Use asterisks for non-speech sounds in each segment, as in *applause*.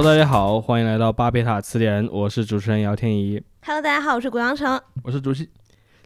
Hello，大家好，欢迎来到巴贝塔词典，我是主持人姚天怡。Hello，大家好，我是谷阳城。我是主席，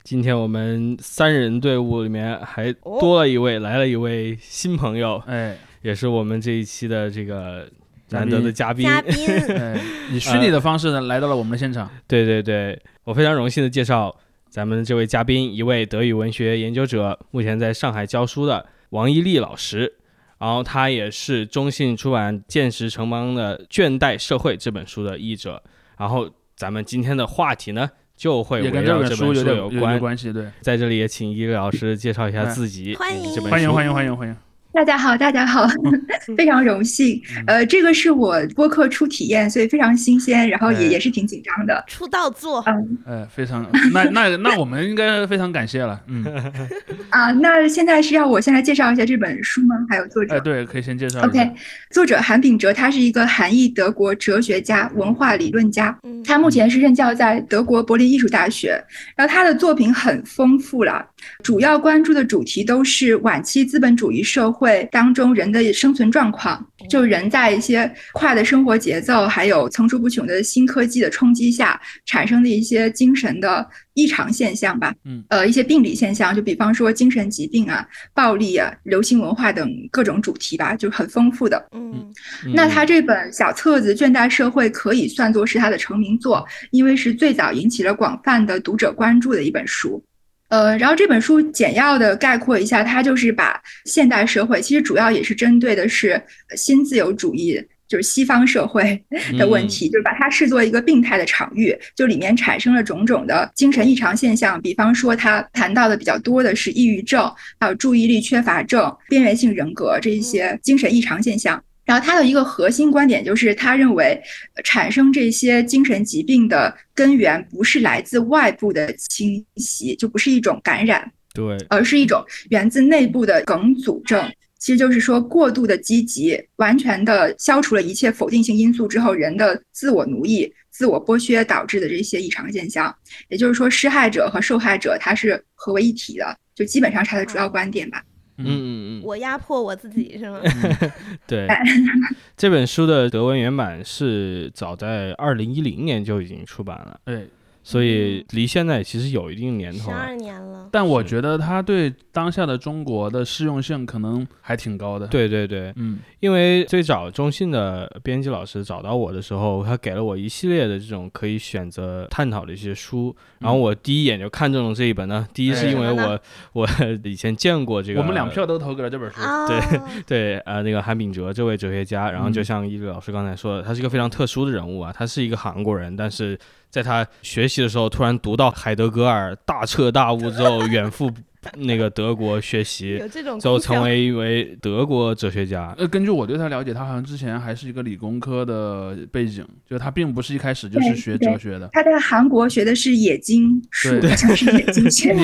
今天我们三人队伍里面还多了一位，来了一位新朋友，哎也是我们这一期的这个难得的嘉宾。嘉宾，*laughs* 哎，以虚拟的方式呢来到了我们的现场，对对对，我非常荣幸的介绍咱们这位嘉宾，一位德语文学研究者，目前在上海教书的王一丽老师。然后他也是中信出版《见识城邦的倦怠社会》这本书的译者。然后咱们今天的话题呢，就会也跟本围绕这本书有点有有关。关系，对，在这里也请一丽老师介绍一下哎自己，欢迎欢迎欢迎欢迎，大家好，大家好，*laughs* 非常荣幸。呃，这个是我播客初体验，所以非常新鲜，然后也哎也是挺紧张的。出道作，嗯哎，非常，那那那我们应该非常感谢了，嗯，*laughs* 啊，那现在是要我先来介绍一下这本书吗？还有作者哎，对，可以先介绍 OK，作者韩炳哲，他是一个韩裔德国哲学家、文化理论家。嗯，他目前是任教在德国柏林艺术大学，然后他的作品很丰富了，主要关注的主题都是晚期资本主义社会当中人的生存状况，就人在一些快的生活节奏，还有层出不穷的新科技的冲击下产生的一些精神的异常现象吧，嗯，呃，一些病理现象，就比方说精神疾病啊、暴力啊、流行文化等各种主题吧，就很丰富的。嗯，嗯那他这本小册子《倦怠社会》可以算作是他的成名作，因为是最早引起了广泛的读者关注的一本书。呃，然后这本书简要的概括一下，它就是把现代社会，其实主要也是针对的是新自由主义，就是西方社会的问题，就是把它视作一个病态的场域，就里面产生了种种的精神异常现象，比方说他谈到的比较多的是抑郁症，还有注意力缺乏症、边缘性人格这一些精神异常现象。然后他的一个核心观点就是，他认为呃产生这些精神疾病的根源不是来自外部的侵袭，就不是一种感染，对，而是一种源自内部的梗阻症。其实就是说，过度的积极，完全的消除了一切否定性因素之后，人的自我奴役、自我剥削导致的这些异常现象。也就是说，施害者和受害者他是合为一体的，就基本上是他的主要观点吧。嗯。嗯嗯，我压迫我自己 *laughs* 是吗？对。哎。这本书的德文原版是早在二零一零年就已经出版了，哎，所以离现在其实有一定年头。十。二年了，但我觉得它对当下的中国的适用性可能还挺高的，，对对对，嗯，因为最早中信的编辑老师找到我的时候，他给了我一系列的这种可以选择探讨的一些书，然后我第一眼就看中了这一本呢。第一是因为哎我 *laughs* 我以前见过这个，我们两票都投给了这本书，啊，对 *laughs* 对，呃，那个韩炳哲这位哲学家，然后就嗯。像伊利老师刚才说的，他是一个非常特殊的人物啊，他是一个韩国人，但是在他学习的时候，突然读到海德格尔大彻大悟之后，远赴 *laughs* 那个德国学习，有这种之后成为一位德国哲学家。*laughs* 呃，根据我对他了解，他好像之前还是一个理工科的背景，就他并不是一开始就是学哲学的，他在韩国学的是冶金术，对好像是冶金学。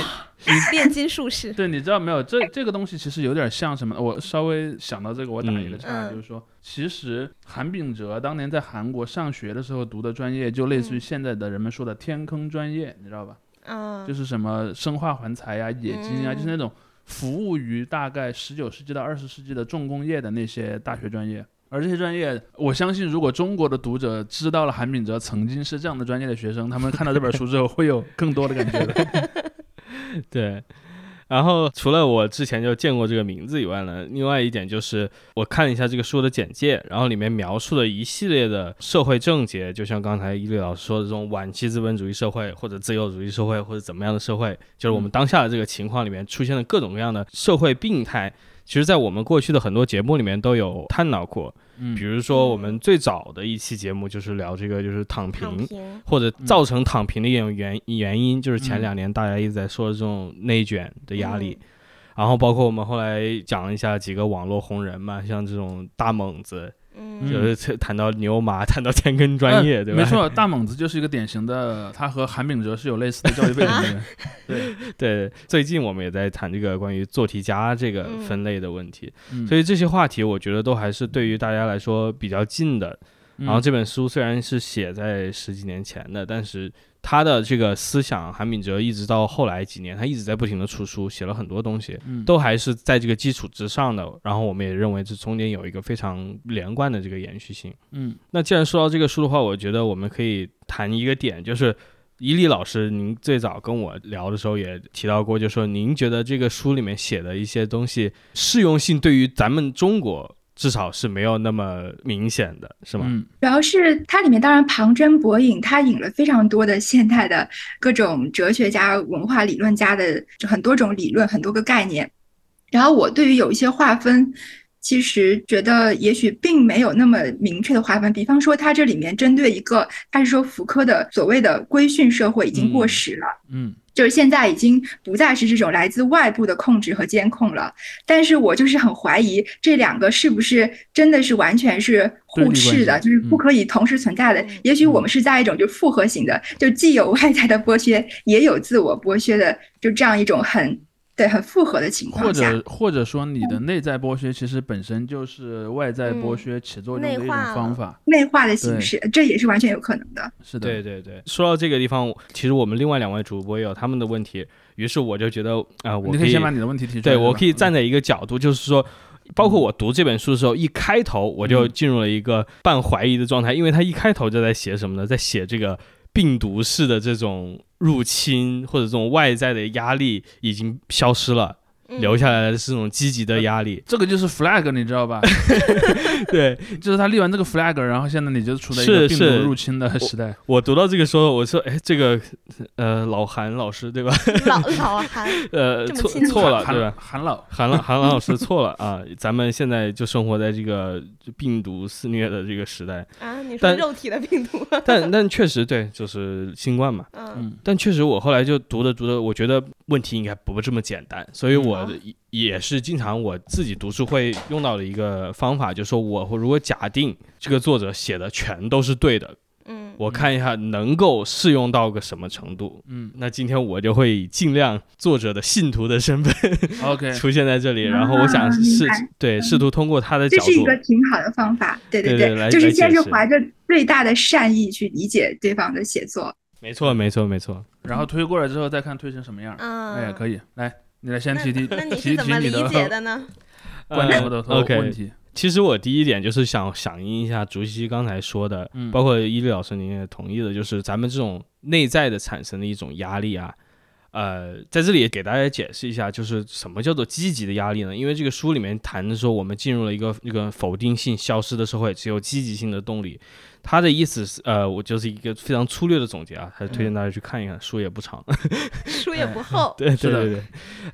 炼金术士，对，你知道没有？这这个东西其实有点像什么？我稍微想到这个，我打一个岔，嗯就是说，其实韩炳哲当年在韩国上学的时候读的专业，就类似于嗯现在的人们说的天坑专业，你知道吧？嗯，就是什么生化环材呀、冶金啊，嗯就是那种服务于大概十九世纪到二十世纪的重工业的那些大学专业。而这些专业，我相信，如果中国的读者知道了韩炳哲曾经是这样的专业的学生，他们看到这本书之后会有更多的感觉的。*laughs* 对，然后除了我之前就见过这个名字以外呢，另外一点就是我看了一下这个书的简介，然后里面描述了一系列的社会症结，就像刚才伊律老师说的这种晚期资本主义社会或者自由主义社会或者怎么样的社会，就是我们嗯当下的这个情况里面出现了各种各样的社会病态。其实，在我们过去的很多节目里面都有探讨过，嗯。比如说我们最早的一期节目就是聊这个，就是躺平，或者造成躺平的一种原原因，就是前嗯。两年大家一直在说的这种内卷的压力。嗯。然后包括我们后来讲了一下几个网络红人嘛，像这种大猛子，嗯，就是谈到牛马，*laughs* 谈到天坑专业，对吧？嗯没错，大猛子就是一个典型的，他和韩炳哲是有类似的教育背景的人。*laughs* 对，*laughs* 对，最近我们也在谈这个关于做题家这个嗯分类的问题，嗯所以这些话题我觉得都还是对于大家来说比较近的。然后嗯这本书虽然是写在十几年前的，但是他的这个思想，韩炳哲一直到后来几年，他一直在不停的出书，写了很多东西，嗯，都还是在这个基础之上的。然后我们也认为这中间有一个非常连贯的这个延续性。嗯那既然说到这个书的话，我觉得我们可以谈一个点，就是伊利老师，您最早跟我聊的时候也提到过，就说您觉得这个书里面写的一些东西适用性对于咱们中国至少是没有那么明显的，是吗？嗯主要是它里面当然旁征博引，它引了非常多的现代的各种哲学家、文化理论家的很多种理论、很多个概念。然后我对于有一些划分，其实觉得也许并没有那么明确的划分。比方说，它这里面针对一个，它是说福柯的所谓的规训社会已经过时了。嗯就是现在已经不再是这种来自外部的控制和监控了，但是我就是很怀疑这两个是不是真的是完全是互斥的，就是不可以同时存在的。嗯也许我们是在一种就复合型的，就既有外在的剥削，也有自我剥削的，就这样一种很对很复合的情况下。者或者说你的内在剥削其实本身就是外在剥削起作用的一种方法。内化的形式，这也是完全有可能的。是的，对对对，说到这个地方，其实我们另外两位主播也有他们的问题，于是我就觉得啊、我可以你可以先把你的问题提出来。对我可以站在一个角度，就是说，包括我读这本书的时候，一开头我就嗯进入了一个半怀疑的状态，因为他一开头就在写什么呢？在写这个病毒式的这种入侵或者这种外在的压力已经消失了，留下来的是这种积极的压力。这个就是 flag，你知道吧？*laughs* 对 *laughs* 就是他立完这个 flag，然后现在你就处在一个病是是毒入侵的时代。我读到这个时候，我说，哎，这个呃老韩老师对吧？老老韩，*laughs* 呃错错了对韩吧？韩老，韩老韩老师错了啊！咱们现在就生活在这个病毒肆虐的这个时代，啊，你说但肉体的病毒，但但确实对，就是新冠嘛。嗯嗯但确实，我后来就读着读着，我觉得问题应该不这么简单，所以我哦也也是经常我自己读书会用到的一个方法，就是说我如果假定这个作者写的全都是对的，嗯我看一下能够适用到个什么程度。嗯那今天我就会以尽量作者的信徒的身份，OK，*laughs* 出现在这里，然后我想啊试对试图通过他的角度这是一个挺好的方法，对对，对对来就是先是怀着最大的善意去理解对方的写作。没错，没错，没错。然后推过来之后再看推成什么样。嗯，哎，可以，来，你来先提提那你提是怎么理提你的解的呢？观点或者说 OK 问题。其实我第一点就是想响应一下竹溪刚才说的，嗯包括伊利老师您也同意的，就是咱们这种内在的产生的一种压力啊。呃，在这里也给大家解释一下，就是什么叫做积极的压力呢？因为这个书里面谈的说，我们进入了一个一个否定性消失的社会，只有积极性的动力。他的意思是，呃，我就是一个非常粗略的总结啊，还是推荐大家去看一看，书也不长。*laughs* 书也不厚，对是的对对对，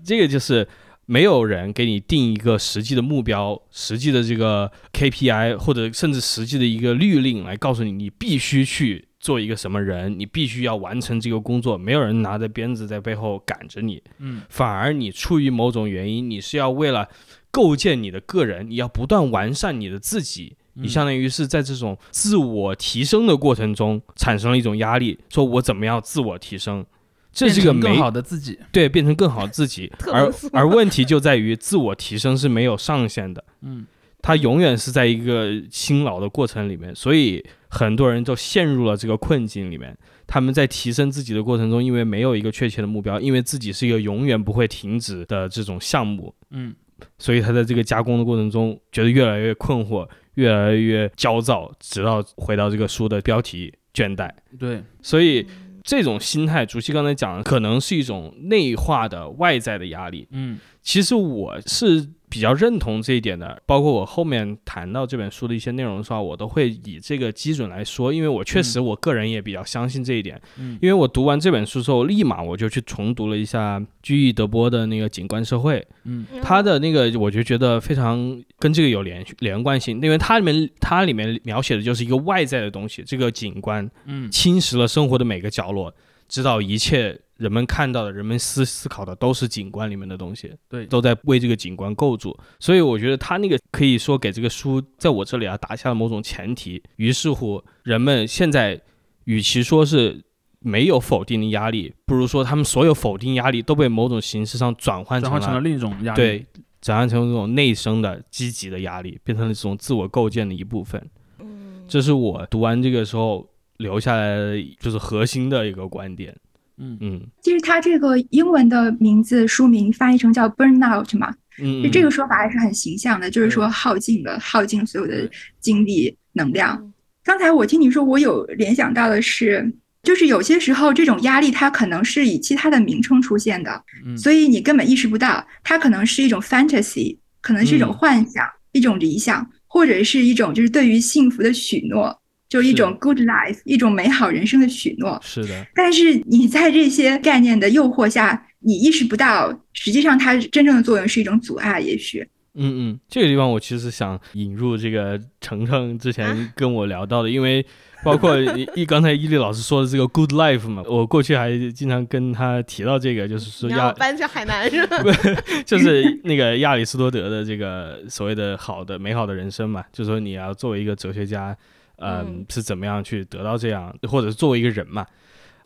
这个就是没有人给你定一个实际的目标、实际的这个 KPI，或者甚至实际的一个律令来告诉你，你必须去做一个什么人，你必须要完成这个工作。没有人拿着鞭子在背后赶着你，嗯反而你出于某种原因，你是要为了构建你的个人，你要不断完善你的自己。你嗯相当于是在这种自我提升的过程中产生了一种压力，说我怎么样自我提升，这是个没变成更好的自己。对，变成更好的自己。*laughs* 而而问题就在于自我提升是没有上限的，嗯它永远是在一个辛劳的过程里面，所以很多人都陷入了这个困境里面。他们在提升自己的过程中，因为没有一个确切的目标，因为自己是一个永远不会停止的这种项目，嗯所以他在这个加工的过程中觉得越来越困惑，越来越焦躁，直到回到这个书的标题倦怠。对，所以这种心态，竹溪刚才讲的，可能是一种内化的外在的压力。嗯其实我是比较认同这一点的，包括我后面谈到这本书的一些内容的时候，我都会以这个基准来说，因为我确实我个人也比较相信这一点。嗯。因为我读完这本书之后，立马我就去重读了一下居易德波的那个《景观社会》，嗯。他的那个我就觉得非常跟这个有连连贯性，因为它里面它里面描写的就是一个外在的东西，这个景观嗯。侵蚀了生活的每个角落，直到一切人们看到的、人们思思考的都是景观里面的东西，对都在为这个景观构筑。所以我觉得他那个可以说给这个书在我这里啊打下了某种前提。于是乎，人们现在与其说是没有否定的压力，不如说他们所有否定压力都被某种形式上转换成了转换成了另一种压力。对，转换成这种内生的积极的压力，变成了这种自我构建的一部分。嗯，这是我读完这个时候留下来的就是核心的一个观点。嗯。嗯。其实它这个英文的名字书名翻译成叫 burnout 嘛，嗯，就这个说法还是很形象的，就是说耗尽了，耗尽所有的精力能量。嗯。刚才我听你说，我有联想到的是，就是有些时候这种压力它可能是以其他的名称出现的，嗯。所以你根本意识不到，它可能是一种 fantasy，可能是一种嗯。幻想，一种理想，或者是一种就是对于幸福的许诺，就是一种 good life，一种美好人生的许诺。是的，但是你在这些概念的诱惑下，你意识不到，实际上它真正的作用是一种阻碍，也许。嗯嗯，这个地方我其实想引入这个程程之前啊跟我聊到的，因为包括一 *laughs* 一刚才伊利老师说的这个 good life 嘛，我过去还经常跟他提到这个，就是说亚你让我搬去海南是吧？*laughs* 就是那个亚里士多德的这个所谓的好的美好的人生嘛，就是说你要作为一个哲学家，嗯，嗯是怎么样去得到这样，或者是作为一个人嘛。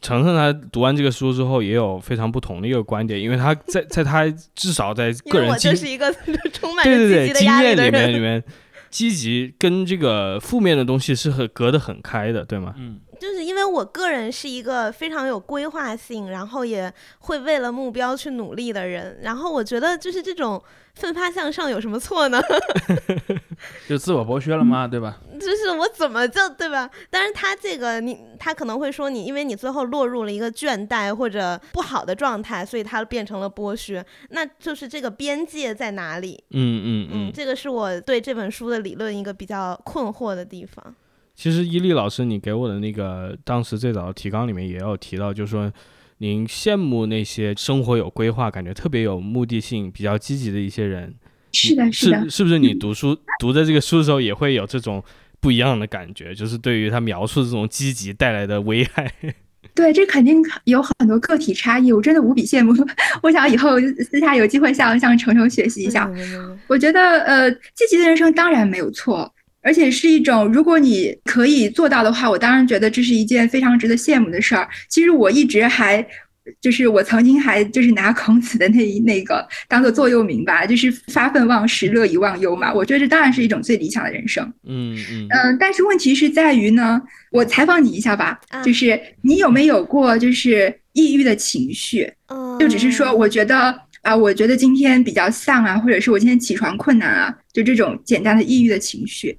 程程他读完这个书之后，也有非常不同的一个观点，因为他在 *laughs* 在他至少在个人经就是一个 *laughs* 充满着对对对积极的压力经验里。面里面，积极跟这个负面的东西是很隔得很开的，对吗？嗯就是因为我个人是一个非常有规划性，然后也会为了目标去努力的人。然后我觉得就是这种奋发向上有什么错呢？*laughs* 就自我剥削了吗，对吧？就是我怎么就对吧？但是他这个你他可能会说你，因为你最后落入了一个倦怠或者不好的状态，所以它变成了剥削。那就是这个边界在哪里？嗯嗯嗯，这个是我对这本书的理论一个比较困惑的地方。其实伊利老师，你给我的那个当时最早的提纲里面也有提到，就是说您羡慕那些生活有规划、感觉特别有目的性、比较积极的一些人。是的，是的是，是不是你读书读的这个书的时候也会有这种不一样的感觉？就是对于他描述这种积极带来的危害。*laughs* 对，这肯定有很多个体差异，我真的无比羡慕。*laughs* 我想以后私下有机会向向程程学习一下。我觉得，呃，积极的人生当然没有错，而且是一种，如果你可以做到的话，我当然觉得这是一件非常值得羡慕的事儿。其实我一直还，就是我曾经还就是拿孔子的那一那个当做座右铭吧，就是发愤忘食，乐以忘忧嘛。我觉得这当然是一种最理想的人生。嗯嗯嗯，但是问题是在于呢，我采访你一下吧，啊就是你有没有过就是抑郁的情绪？嗯，就只是说，我觉得啊，我觉得今天比较丧啊，或者是我今天起床困难啊，就这种简单的抑郁的情绪。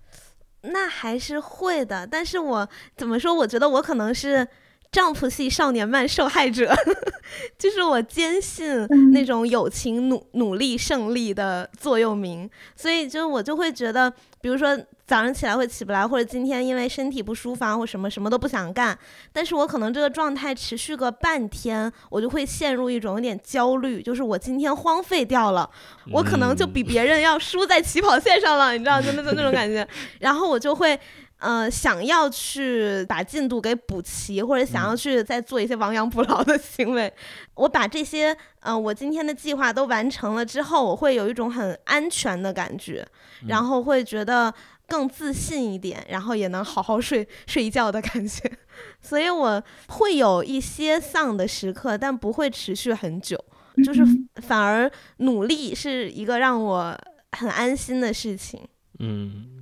那还是会的，但是我怎么说？我觉得我可能是丈夫系少年漫受害者，*laughs* 就是我坚信嗯那种友情努努力胜利的座右铭，所以就我就会觉得，比如说早上起来会起不来，或者今天因为身体不舒服啊，或什么什么都不想干，但是我可能这个状态持续个半天，我就会陷入一种有点焦虑，就是我今天荒废掉了。我可能就比别人要输在起跑线上了，你知道，就那就那种感觉。*laughs* 然后我就会，呃，想要去把进度给补齐，或者想要去再做一些亡羊补牢的行为。我把这些，呃，我今天的计划都完成了之后，我会有一种很安全的感觉，然后会觉得更自信一点，然后也能好好睡睡一觉的感觉。*laughs* 所以我会有一些丧的时刻，但不会持续很久。就是嗯反而努力是一个让我很安心的事情，嗯嗯，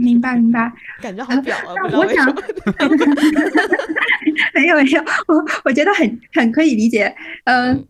明白明白。感觉好表啊！那我想。*laughs* *laughs* 没有没有，我我觉得很很可以理解。嗯、嗯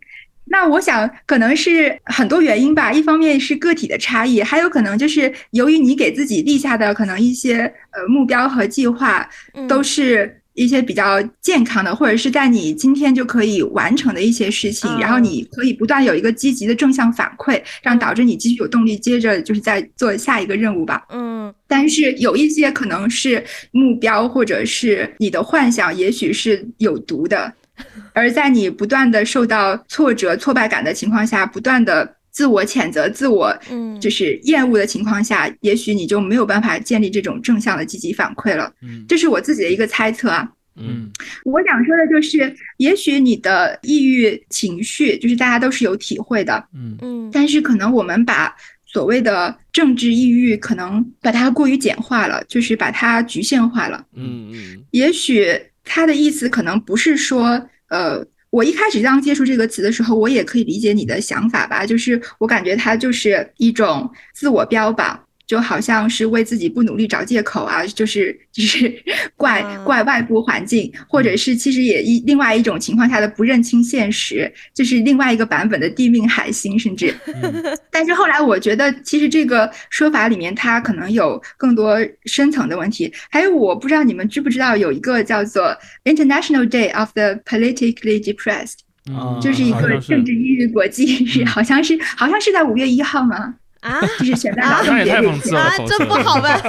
那我想可能是很多原因吧，一方面是个体的差异，还有可能就是由于你给自己立下的可能一些呃目标和计划，都嗯是一些比较健康的，或者是在你今天就可以完成的一些事情，然后嗯。你可以不断有一个积极的正向反馈，让导致你继续有动力，接着就是再做下一个任务吧。嗯。但是有一些可能是目标，或者是你的幻想，也许是有毒的，*laughs* 而在你不断的受到挫折、挫败感的情况下，不断的自我谴责、自我嗯，就是厌恶的情况下，也许你就没有办法建立这种正向的积极反馈了。嗯这是我自己的一个猜测啊。嗯我想说的就是，也许你的抑郁情绪，就是大家都是有体会的，嗯嗯但是可能我们把所谓的政治抑郁，可能把它过于简化了，就是把它局限化了。嗯嗯也许它的意思可能不是说，呃，我一开始刚接触这个词的时候，我也可以理解你的想法吧，就是我感觉它就是一种自我标榜。就好像是为自己不努力找借口啊，就是就是 *laughs* 怪啊怪外部环境，或者是其实也一另外一种情况下的不认清现实，就是另外一个版本的地命海星，甚至。嗯 *laughs* 但是后来我觉得，其实这个说法里面它可能有更多深层的问题。还有，我不知道你们知不知道有一个叫做 International Day of the Politically Depressed，嗯就是一个政治抑郁国际日，嗯好像是好像是在五月一号吗？啊？*laughs* 就是选在啊？劳动节那天太讽刺了啊，这不好吧。*laughs*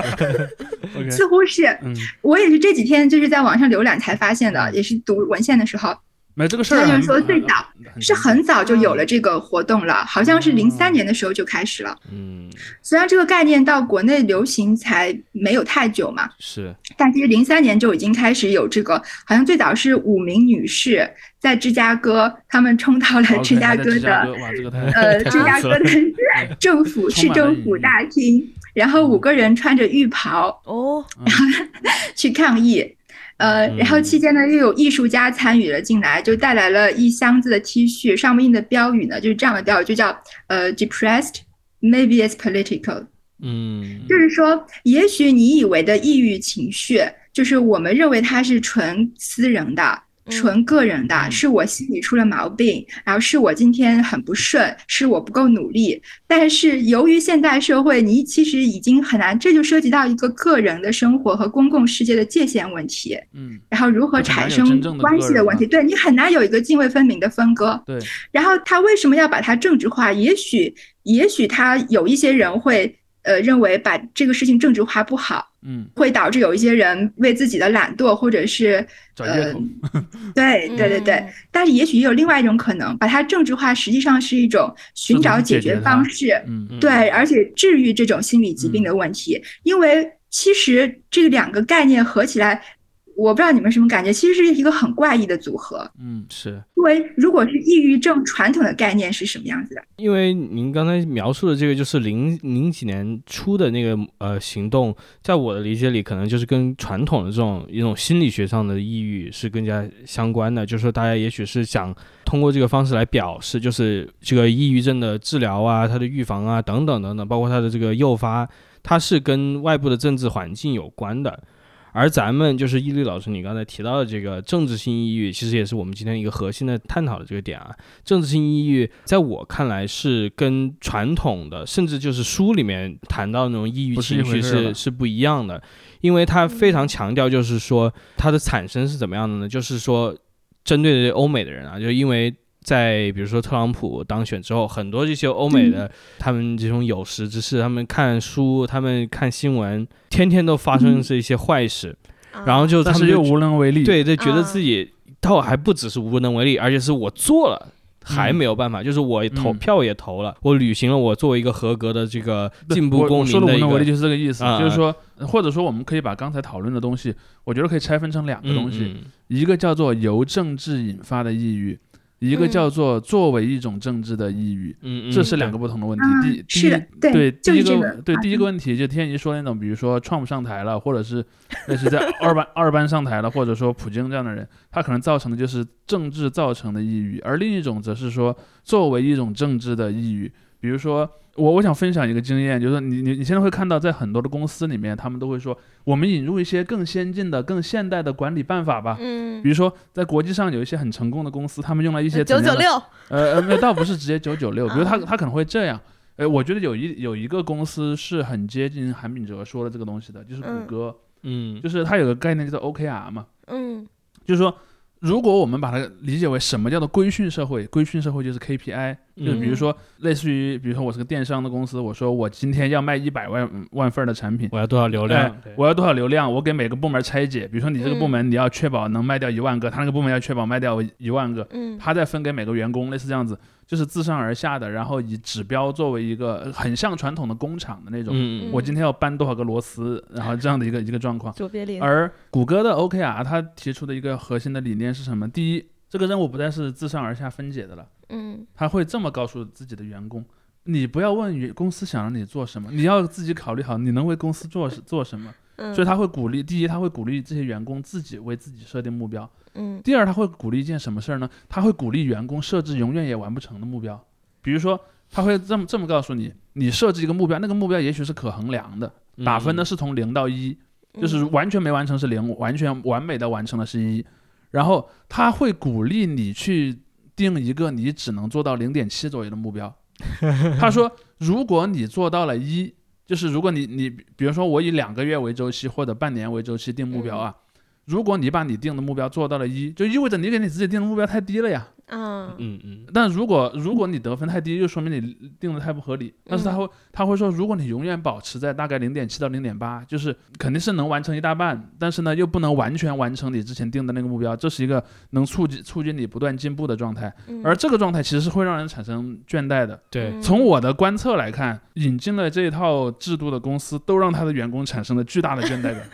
*laughs* 似乎是，嗯，我也是这几天就是在网上浏览才发现的，也是读文献的时候，没这个事儿很，他就是说最早是很早就有了这个活动了，好像是零三哦年的时候就开始了。嗯，虽然这个概念到国内流行才没有太久嘛，是，但其实零三年就已经开始有这个，好像最早是五名女士在芝加哥，她们冲到了芝加哥的呃 *laughs* 芝加哥的政府市政府大厅，然后五个人穿着浴袍哦，*laughs* 去抗议。呃，然后嗯期间呢，又有艺术家参与了进来，就带来了一箱子的 T 恤，上面印的标语呢，就是这样的标语，就叫呃 “depressed, maybe it's political”，嗯。就是说，也许你以为的抑郁情绪，就是我们认为它是纯私人的、嗯纯个人的，嗯是我心里出了毛病，然后是我今天很不顺，是我不够努力。但是由于现代社会，你其实已经很难，这就涉及到一个个人的生活和公共世界的界限问题，嗯，然后如何产生关系的问题。对你很难有一个泾渭分明的分割。对，然后他为什么要把它政治化？也许，也许他有一些人会呃认为把这个事情政治化不好，嗯，会导致有一些人为自己的懒惰或者是找借口，对对对对。嗯。但是也许也有另外一种可能，把它政治化，实际上是一种寻找解决方式，嗯嗯。对，而且治愈这种心理疾病的问题。因为其实这两个概念合起来，我不知道你们什么感觉，其实是一个很怪异的组合。嗯是。因为如果是抑郁症传统的概念是什么样子的？因为您刚才描述的这个就是零零几年初的那个呃行动，在我的理解里，可能就是跟传统的这种一种心理学上的抑郁是更加相关的。就是说，大家也许是想通过这个方式来表示，就是这个抑郁症的治疗啊、它的预防啊等等等等，包括它的这个诱发，它是跟外部的政治环境有关的。而咱们就是伊利老师，你刚才提到的这个政治性抑郁，其实也是我们今天一个核心的探讨的这个点啊。政治性抑郁，在我看来是跟传统的，甚至就是书里面谈到的那种抑郁情绪是是不一样的，因为它非常强调就是说它的产生是怎么样的呢？就是说针对的欧美的人啊，就因为。在比如说特朗普当选之后，很多这些欧美的、他们这种有识之士，他们看书，他们看新闻，天天都发生这些坏事，啊。然后就他们就但是又无能为力，，对对，觉得啊。自己倒还不只是无能为力，而且是我做了。还没有办法，就是我投嗯。票也投了，我履行了我作为一个合格的这个进步公民说的无能为力就是这个意思，啊就是说，或者说我们可以把刚才讨论的东西，我觉得可以拆分成两个东西，一个叫做由政治引发的抑郁，一个嗯叫做作为一种政治的抑郁。嗯，嗯这是两个不同的问题。啊第第一是的对对第一个对啊第一个问题，就天一说那种，比如说川普上台了，或者是那是在二班二班上台了，或者说普京这样的人，他可能造成的就是政治造成的抑郁，而另一种则是说作为一种政治的抑郁，比如说。我我想分享一个经验，就是说你你你现在会看到，在很多的公司里面，他们都会说，我们引入一些更先进的、更现代的管理办法吧。嗯比，如说，在国际上有一些很成功的公司，他们用了一些九九六，呃 *laughs* 呃，没有，倒不是直接九九六，*laughs* 比如他啊他可能会这样，呃，我觉得有一有一个公司是很接近韩炳哲说的这个东西的，就是谷嗯歌，嗯就是它有个概念叫做 OKR 嘛，嗯就是说。如果我们把它理解为什么叫做规训社会，规训社会就是 KPI，就是比如嗯说类似于，比如说我是个电商的公司，我说我今天要卖一百万万份的产品，我要多少流量？对。我要多少流量，我给每个部门拆解，比如说你这个部嗯。门你要确保能卖掉一万个，他那个部门要确保卖掉一万个，嗯。他再分给每个员工，类似这样子，就是自上而下的，然后以指标作为一个呃很像传统的工厂的那种，嗯我今天要搬多少个螺丝，然后这样的一个一个状况。而谷歌的 OKR 它提出的一个核心的理念是什么？第一，这个任务不再是自上而下分解的了，嗯他会这么告诉自己的员工。你不要问员公司想让你做什么，你要自己考虑好你能为公司做做什么。嗯，所以他会鼓励，第一，他会鼓励这些员工自己为自己设定目标；嗯第二，他会鼓励一件什么事儿呢？他会鼓励员工设置永远也完不成的目标。比如说，他会这么这么告诉你，你设置一个目标，那个目标也许是可衡量的，打分呢嗯是从零到一，就是嗯完全没完成是零，完全完美的完成了是一，然后他会鼓励你去定一个你只能做到零点七左右的目标。*laughs* 他说，如果你做到了一，就是如果你你比如说我以两个月为周期或者半年为周期定目标啊，如果你把你定的目标做到了一，就意味着你给你自己定的目标太低了呀。嗯嗯嗯但如果如果你得分太低，就说明你定的太不合理。但是他会他会说，如果你永远保持在大概零点七到零点八，就是肯定是能完成一大半，但是呢又不能完全完成你之前定的那个目标，这是一个能促进促进你不断进步的状态。嗯而这个状态其实是会让人产生倦怠的。对嗯从我的观测来看，引进了这一套制度的公司都让他的员工产生了巨大的倦怠感。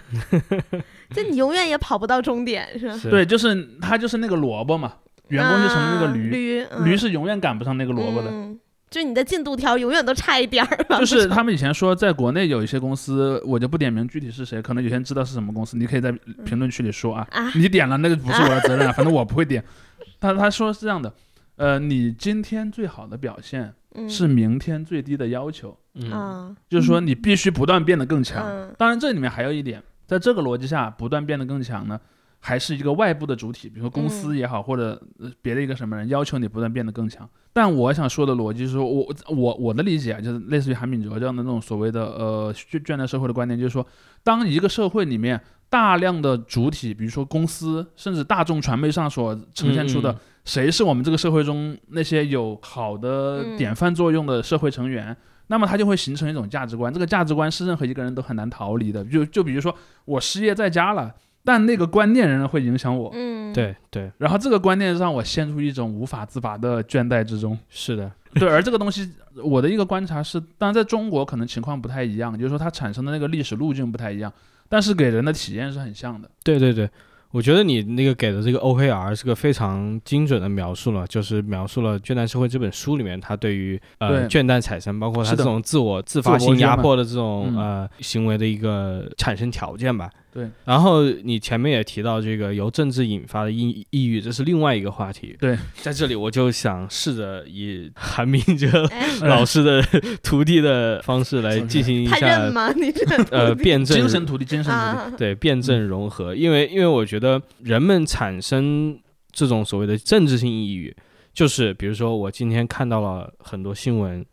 *laughs* 就你永远也跑不到终点，是吧？是对，就是他就是那个萝卜嘛，员工就成了那个啊驴，驴驴是永远赶不上那个萝卜的。嗯就你的进度条永远都差一点儿吧？就是他们以前说，在国内有一些公司，我就不点名具体是谁，可能有些人知道是什么公司，你可以在评论区里说啊，啊，你点了那个不是我的责任啊，反正我不会点。*laughs* 他他说是这样的，呃，你今天最好的表现嗯是明天最低的要求，嗯啊，就是说你必须不断变得更强。嗯当然，这里面还有一点，在这个逻辑下，不断变得更强呢，还是一个外部的主体，比如说公司也好，或者呃别的一个什么人要求你不断变得更强。但我想说的逻辑是说，我我我的理解啊，就是类似于韩炳哲这样的那种所谓的呃倦倦怠社会的观点，就是说，当一个社会里面大量的主体，比如说公司，甚至大众传媒上所呈现出的嗯谁是我们这个社会中那些有好的嗯典范作用的社会成员，那么它就会形成一种价值观。这个价值观是任何一个人都很难逃离的。就就比如说我失业在家了，但那个观念仍然会影响我，嗯，对对。然后这个观念让我陷入一种无法自拔的倦怠之中。是的，对，而这个东西，我的一个观察是，当然在中国可能情况不太一样，就是说它产生的那个历史路径不太一样，但是给人的体验是很像的。对对对，我觉得你那个给的这个 OKR 是个非常精准的描述了，就是描述了《倦怠社会》这本书里面他对于呃对。倦怠产生，包括他这种自我自发性压迫的这种嗯。呃行为的一个产生条件吧。对，然后你前面也提到这个由政治引发的抑抑郁，这是另外一个话题。对，在这里我就想试着以韩明哲哎，*laughs* 老师的 *laughs* 徒弟的方式来进行一他认下吗？*laughs* 你这呃辩证精神徒弟，精神徒弟。啊，对辩证融合，因为因为我觉得人们产生这种所谓的政治性抑郁，就是比如说我今天看到了很多新闻，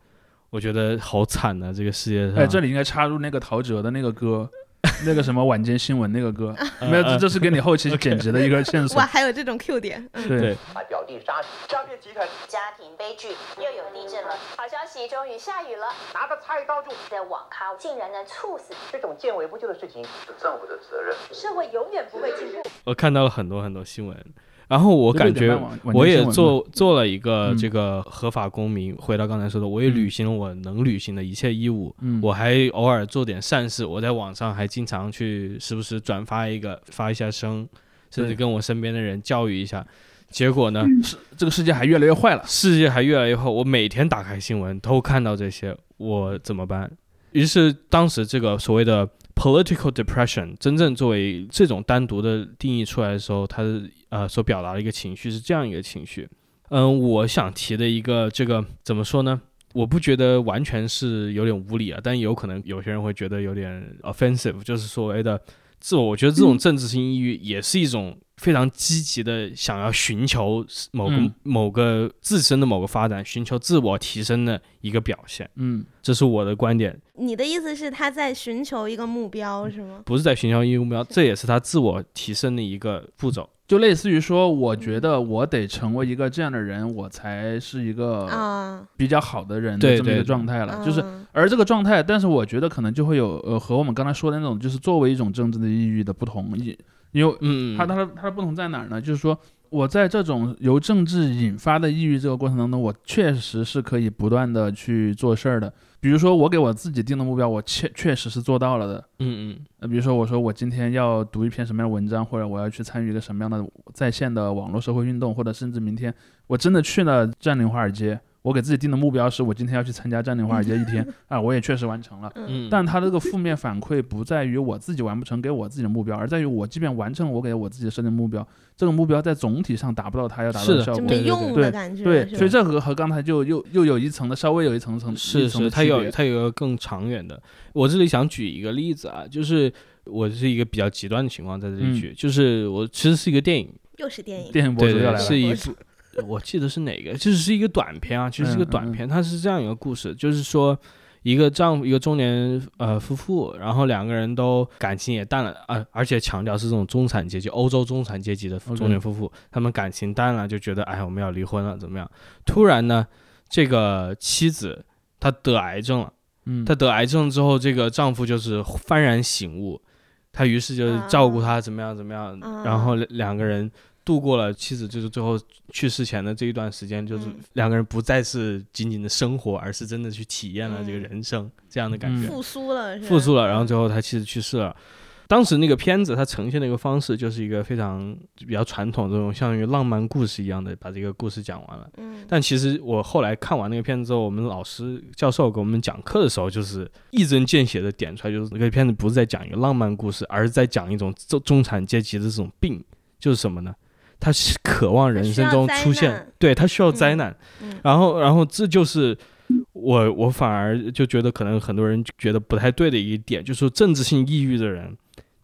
我觉得好惨啊，这个世界上。哎，这里应该插入那个陶喆的那个歌，*laughs* 那个什么晚间新闻那个歌，*laughs* 呃没有，这呃这是给你后期剪辑的一个 *laughs* 线索哇，。还有这种 Q 点，嗯。对。对，还表弟杀诈骗集团家庭悲剧，又有地震了。好消息，终于下雨了。拿着菜刀就在网咖竟然能猝死，这种见微不救的事情是政府的责任。社会永远不会进步。我看到了很多很多新闻，然后我感觉我也做做了一个嗯这个合法公民。回到刚才说的，我也嗯履行了我能履行的一切义务。嗯我还偶尔做点善事，我在网上还经常去时不时转发一个发一下声，甚至跟我身边的人教育一下。结果呢，是这个世界还越来越坏了。世界还越来越坏。我每天打开新闻都看到这些，我怎么办？于是当时这个所谓的 political depression 真正作为这种单独的定义出来的时候，它呃所表达的一个情绪是这样一个情绪。嗯，我想提的一个这个怎么说呢？我不觉得完全是有点无理啊，但有可能有些人会觉得有点 offensive，就是所谓的自我。我觉得这种政治性抑郁也是一种非常积极的想要寻求某个、嗯某个自身的某个发展，寻求自我提升的一个表现。嗯，这是我的观点，你的意思是他在寻求一个目标是吗？不是在寻求一个目标，这也是他自我提升的一个步骤。就类似于说，我觉得我得成为一个这样的人，我才是一个啊，比较好的人这么一个状态了。就是嗯而这个状态，但是我觉得可能就会有呃和我们刚才说的那种，就是作为一种政治的抑郁的不同，因因为嗯，它它的它的不同在哪儿呢？就是说我在这种由政治引发的抑郁这个过程当中，我确实是可以不断的去做事儿的。比如说我给我自己定的目标，我确确实是做到了的。嗯嗯呃，比如说我说我今天要读一篇什么样的文章，或者我要去参与一个什么样的在线的网络社会运动，或者甚至明天我真的去了占领华尔街，我给自己定的目标是我今天要去参加占领华尔街一天啊，我也确实完成了。嗯，但他这个负面反馈不在于我自己完不成给我自己的目标，而在于我即便完成我给我自己设定目标，这个目标在总体上达不到他要达到的效果。就没对对对用的感觉。对，是吧所以这和和刚才就又又有一层的稍微有一层层是是，它有的区别它有一个更长远的。我这里想举一个例子啊，就是我是一个比较极端的情况在这里嗯举，就是我其实是一个电影，又是电影，电影博对对对，主要来了，是一部，我记得是哪个，就是是一个短片啊，其实是一个嗯嗯嗯短片，它是这样一个故事，就是说一个丈夫一个中年呃夫妇，然后两个人都感情也淡了，呃，而且强调是这种中产阶级，欧洲中产阶级的中年夫妇，他们感情淡了，就觉得哎我们要离婚了怎么样？突然呢，这个妻子她得癌症了。嗯，她得癌症之后，这个丈夫就是幡然醒悟，他于是就是照顾她怎么样怎么样，啊然后两两个人度过了妻子就是最后去世前的这一段时间，就是嗯两个人不再是仅仅的生活，而是真的去体验了这个嗯人生、这样的感觉，复苏了，复苏了，然后最后他妻子去世了。当时那个片子它呈现的一个方式，就是一个非常比较传统这种，像一个浪漫故事一样的把这个故事讲完了。嗯，但其实我后来看完那个片子之后，我们老师教授给我们讲课的时候，就是一针见血的点出来，就是那个片子不是在讲一个浪漫故事，而是在讲一种中中产阶级的这种病，就是什么呢？他是渴望人生中出现，对他需要灾嗯难，嗯。然后，然后这就是我我反而就觉得可能很多人觉得不太对的一点，就是说政治性抑郁的人，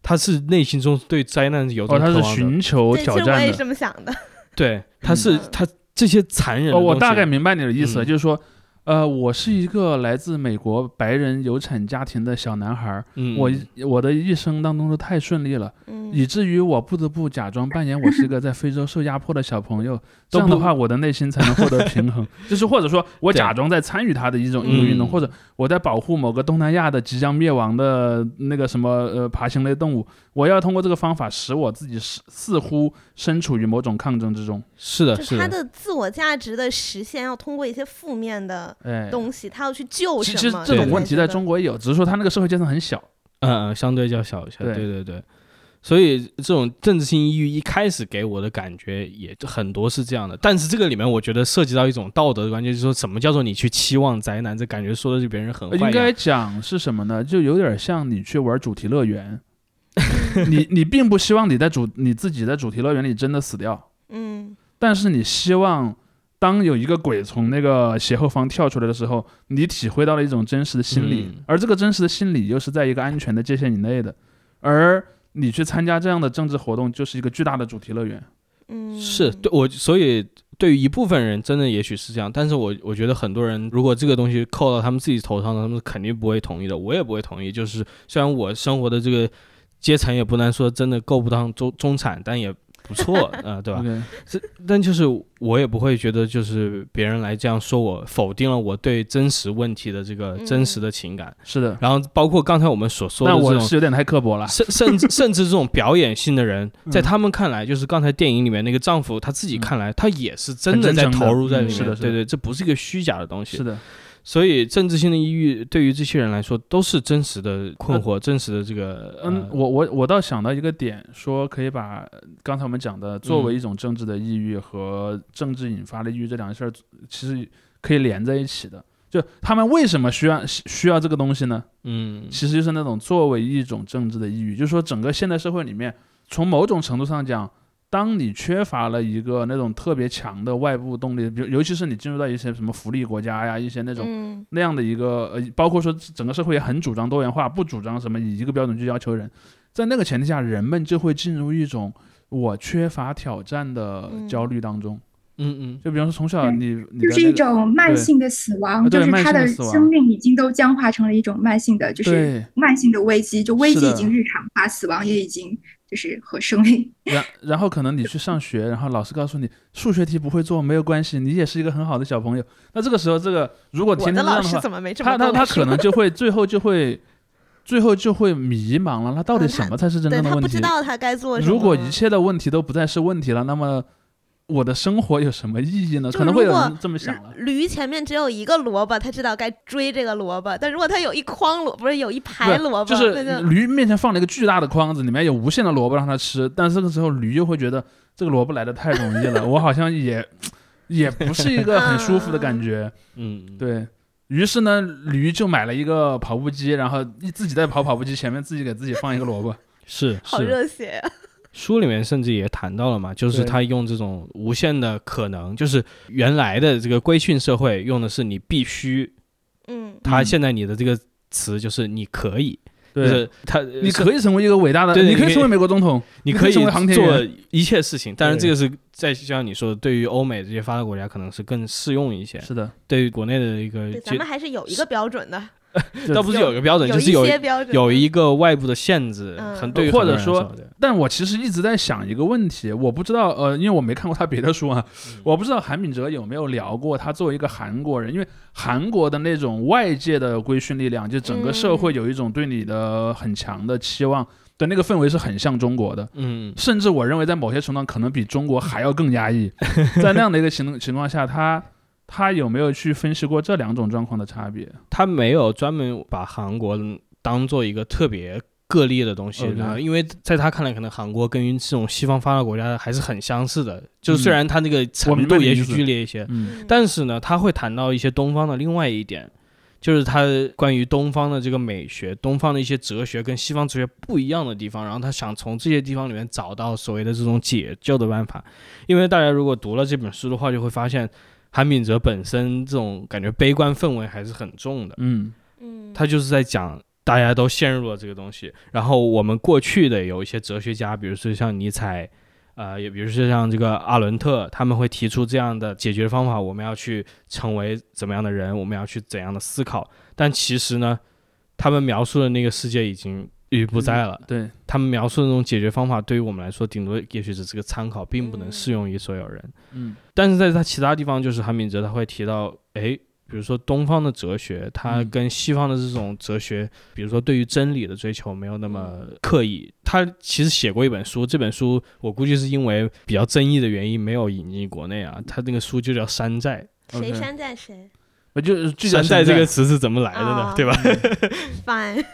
他是内心中对灾难有他是种渴望的，寻求挑实我也战的。这么想的。*laughs* 对，他是嗯他这些残忍的哦，我大概明白你的意思，嗯。就是说，呃，我是一个来自美国白人有产家庭的小男孩儿，嗯，我我的一生当中都太顺利了，嗯，以至于我不得不假装扮演我是一个在非洲受压迫的小朋友，这都不样的话，我的内心才能获得平衡。*laughs* 就是或者说 *laughs* 我假装在参与他的一种运动，嗯或者我在保护某个东南亚的即将灭亡的那个什么呃爬行类动物，我要通过这个方法使我自己似似乎身处于某种抗争之中。是的，是的他的，自我价值的实现要通过一些负面的哎，东西，他要去救其什么。其实这种问题在中国也有，只是说他那个社会阶层很小。嗯嗯，相对较小一些，对对对对。所以这种政治性抑郁一开始给我的感觉也很多是这样的，但是这个里面我觉得涉及到一种道德的关键，就是说什么叫做你去期望宅男，这感觉说的是别人很应该讲是什么呢？就有点像你去玩主题乐园，*laughs* 你你并不希望你在主你自己在主题乐园里真的死掉，嗯。但是你希望当有一个鬼从那个斜后方跳出来的时候，你体会到了一种真实的心理，嗯。而这个真实的心理又是在一个安全的界限以内的，而你去参加这样的政治活动，就是一个巨大的主题乐园。嗯，是对我，所以对于一部分人真的也许是这样，但是我我觉得很多人如果这个东西扣到他们自己头上，他们肯定不会同意的，我也不会同意。就是虽然我生活的这个阶层也不能说真的够不上中中产，但也不错，呃，*laughs* 对吧？OK，但就是我也不会觉得就是别人来这样说我，否定了我对真实问题的这个真实的情感。是的，然后包括刚才我们所说的那这种我是有点太刻薄了。甚甚至甚至这种表演性的人，嗯在他们看来，就是刚才电影里面那个丈夫，他自己看来，他也是真的在投入在里面。嗯是的是的对对，这不是一个虚假的东西。是的，所以政治性的抑郁对于这些人来说，都是真实的困惑，真实的这个。嗯，呃我我我倒想到一个点，说可以把呃刚才我们讲的作为一种政治的抑郁和政治引发的抑郁这两个事儿，其实可以连在一起的。就他们为什么需要需需要这个东西呢？嗯其实就是那种作为一种政治的抑郁，就是说整个现代社会里面，从某种程度上讲，当你缺乏了一个那种特别强的外部动力，比如尤其是你进入到一些什么福利国家呀，一些那种嗯。那样的一个呃，包括说整个社会也很主张多元化，不主张什么以一个标准去要求人，在那个前提下，人们就会进入一种我缺乏挑战的焦虑当中。嗯嗯，就比方说从小对你你就是一种慢性的死亡，就是他的生命已经都僵化成了一种慢性的，就是慢性的危机，就危机已经日常化，死亡也已经就是和生命。然然后可能你去上学，然后老师告诉你数学题不会做没有关系，你也是一个很好的小朋友。那这个时候，这个如果天天这样的话，师怎么没这么他他他可能就会最后就会最后就会迷茫了。那到底什么才是真正的问题？不知道他该做什么。如果一切的问题都不再是问题了，那么我的生活有什么意义呢？可能会有人这么想了。驴前面只有一个萝卜，他知道该追这个萝卜；但如果他有一筐萝，不是有一排萝卜，就是驴面前放了一个巨大的筐子，里面有无限的萝卜让他吃，但是这个时候驴又会觉得这个萝卜来的太容易了，*laughs* 我好像也 *tsk* 也不是一个很舒服的感觉。嗯，对于是呢，驴就买了一个跑步机，然后一自己在跑跑步机前面自己给自己放一个萝卜。是好。热血啊！书里面甚至也谈到了嘛，就是他用这种无限的可能，就是原来的这个规训社会用的是你必须，嗯嗯。他现在你的这个词就是你可以，就是，他你可以成为一个伟大的，对你可以你可以成为美国总统，你可以你可以成为航天做一切事情，但是这个是在就像你说的，对。于欧美这些发达国家可能是更适用一些，是的，对于国内的一个咱们还是有一个标准的，就 *laughs* 倒不是有一个标准，有一就是有些标准，有一个外部的限制，嗯。很对于或者说但我其实一直在想一个问题，我不知道，呃，因为我没看过他别的书啊，嗯。*laughs* 我不知道韩炳哲有没有聊过他作为一个韩国人，因为韩国的那种外界的规训力量，就整个社会有一种对你的很强的期望的那个氛围是很像中国的。嗯，甚至我认为在某些程度上可能比中国还要更压抑，在那样的一个情 *laughs* 情况下，他他有没有去分析过这两种状况的差别？他没有专门把韩国当做一个特别个例的东西后因为在他看来，可能韩国跟这种西方发达国家还是很相似的，就是虽然他那个程度也许剧烈一些，但是呢，他会谈到一些东方的另外一点，就是他关于东方的这个美学、东方的一些哲学跟西方哲学不一样的地方，然后他想从这些地方里面找到所谓的这种解救的办法。因为大家如果读了这本书的话，就会发现韩炳哲本身这种感觉悲观氛围还是很重的。嗯。嗯，他就是在讲大家都陷入了这个东西，然后我们过去的有一些哲学家，比如说像尼采，呃，也比如说像这个阿伦特，他们会提出这样的解决方法，我们要去成为怎么样的人，我们要去怎样的思考，但其实呢，他们描述的那个世界已经已不在了。对，他们描述的那种解决方法，对于我们来说，顶多也许只是个参考，并不能适用于所有人。嗯但是在他其他地方，就是韩炳哲他会提到，哎，比如说东方的哲学，它嗯跟西方的这种哲学，比如说对于真理的追求没有那么刻意。他其实写过一本书，这本书我估计是因为比较争议的原因没有引进国内啊。他那个书就叫《山寨谁山寨谁》，我就山寨这个词是怎么来的呢？哦对吧？*laughs* fine，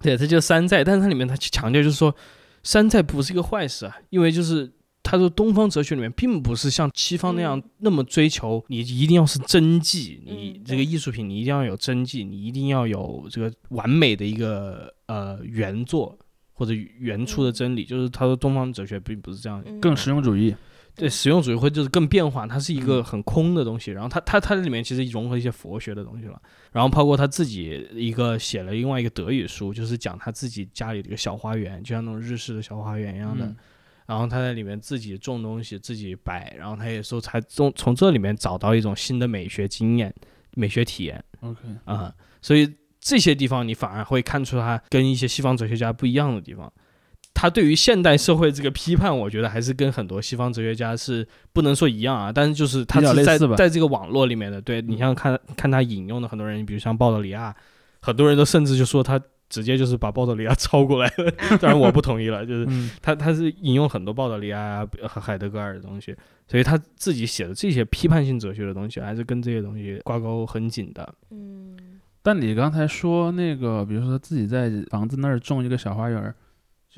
对，它就是山寨，但是它里面它强调就是说，山寨不是一个坏事啊，因为就是他说东方哲学里面并不是像西方那样嗯。那么追求你一定要是真迹，你嗯这个艺术品你一定要有真迹，你一定要有这个完美的一个呃原作或者原初的嗯。真理，就是他说东方哲学并不是这样，嗯。更实用主义。对实用主义会就是更变化，它是一个嗯很空的东西。然后它它它里面其实融合一些佛学的东西了，然后包括他自己一个写了另外一个德语书，就是讲他自己家里的一个小花园，就像那种日式的小花园一样的。嗯然后他在里面自己种东西，自己摆，然后他也说才从从这里面找到一种新的美学经验、美学体验 OK，啊、所以这些地方你反而会看出他跟一些西方哲学家不一样的地方。他对于现代社会这个批判，我觉得还是跟很多西方哲学家是不能说一样啊，但是就是他是在类似吧在这个网络里面的。对你像看看他引用的很多人，比如像鲍德里亚，很多人都甚至就说他直接就是把鲍德里亚 *laughs* 抄过来了，*laughs* 当然我不同意了，就是嗯他他是引用很多鲍德里亚啊和海德格尔的东西，所以他自己写的这些批判性哲学的东西，还是跟这些东西挂钩很紧的。嗯但你刚才说那个，比如说自己在房子那儿种一个小花园儿，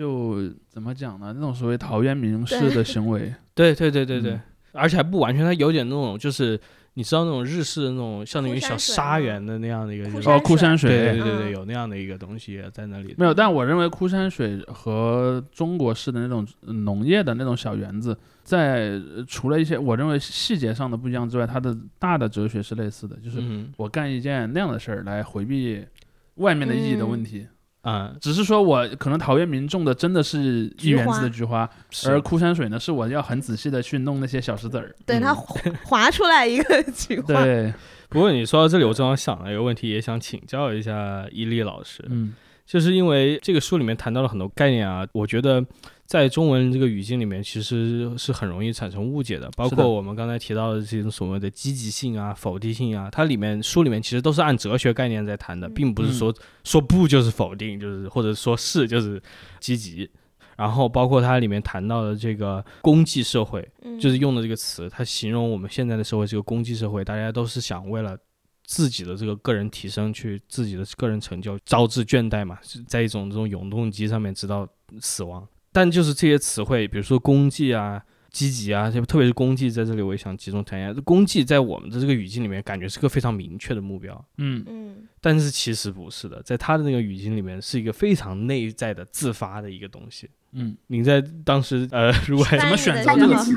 就怎么讲呢？那种所谓陶渊明式的行为，*laughs* 对对对对对，嗯。而且还不完全，它有点那种就是你知道那种日式的那种相当于小沙园的那样的一个，哦，枯山水，对对对对，嗯。有那样的一个东西在那里。没有，但我认为枯山水和中国式的那种呃农业的那种小园子，在呃除了一些我认为细节上的不一样之外，它的大的哲学是类似的，就是嗯。我干一件那样的事儿来回避外面的意义的问题。啊，只是说我可能陶渊明种的真的是一园子的菊花，是而枯山水呢是我要很仔细的去弄那些小石子儿。对它划划 *laughs* 出来一个 *laughs* 菊花，对，不过你说到这里，我正好想了一个问题，也想请教一下伊利老师。嗯就是因为这个书里面谈到了很多概念啊，我觉得在中文这个语境里面其实是很容易产生误解的，包括我们刚才提到的这种所谓的积极性啊、否定性啊，它里面书里面其实都是按哲学概念在谈的，嗯并不是说说不就是否定，就是或者说是就是积极。然后包括它里面谈到的这个功绩社会，嗯就是用的这个词，它形容我们现在的社会是个功绩社会，大家都是想为了自己的这个个人提升，去自己的个人成就，招致倦怠嘛，是在一种这种永动机上面直到死亡。但就是这些词汇，比如说功绩啊，积极啊，就特别是功绩在这里，我也想集中谈一下。功绩在我们的这个语境里面，感觉是个非常明确的目标，嗯嗯但是其实不是的，在他的那个语境里面，是一个非常内在的自发的一个东西。嗯，你在当时呃，如果怎么选择这个词？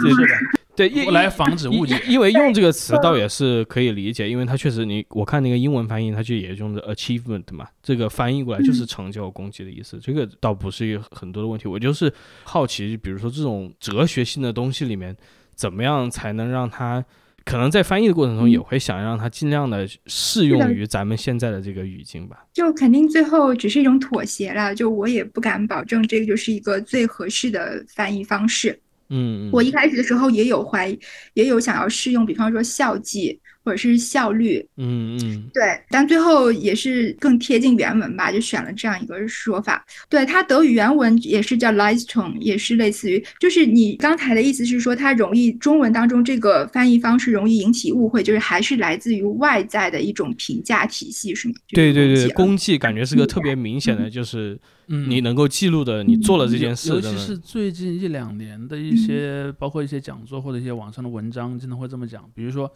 对是的，对，因来防止误解。因因为用这个词倒也是可以理解，因为它确实你我看那个英文翻译，它就也用的 achievement 嘛，这个翻译过来就是成就、攻击的意思，这个倒不是一个很多的问题。我就是好奇，比如说这种哲学性的东西里面，怎么样才能让它可能在翻译的过程中也会想让它尽量的适用于咱们现在的这个语境吧。就肯定最后只是一种妥协了。就我也不敢保证这个就是一个最合适的翻译方式。嗯，嗯。我一开始的时候也有怀疑，也有想要试用，比方说效绩或者是效率，嗯嗯。对，但最后也是更贴近原文吧，就选了这样一个说法。对，它德语原文也是叫 Leistung，也是类似于，就是你刚才的意思是说，它容易中文当中这个翻译方式容易引起误会，就是还是来自于外在的一种评价体系，是吗？对对对，功功绩感觉是个特别明显的，就是嗯，你能够记录的，你做了这件事尤其是最近一两年的一些，包括一些讲座或者一些网上的文章，经常会这么讲。比如说，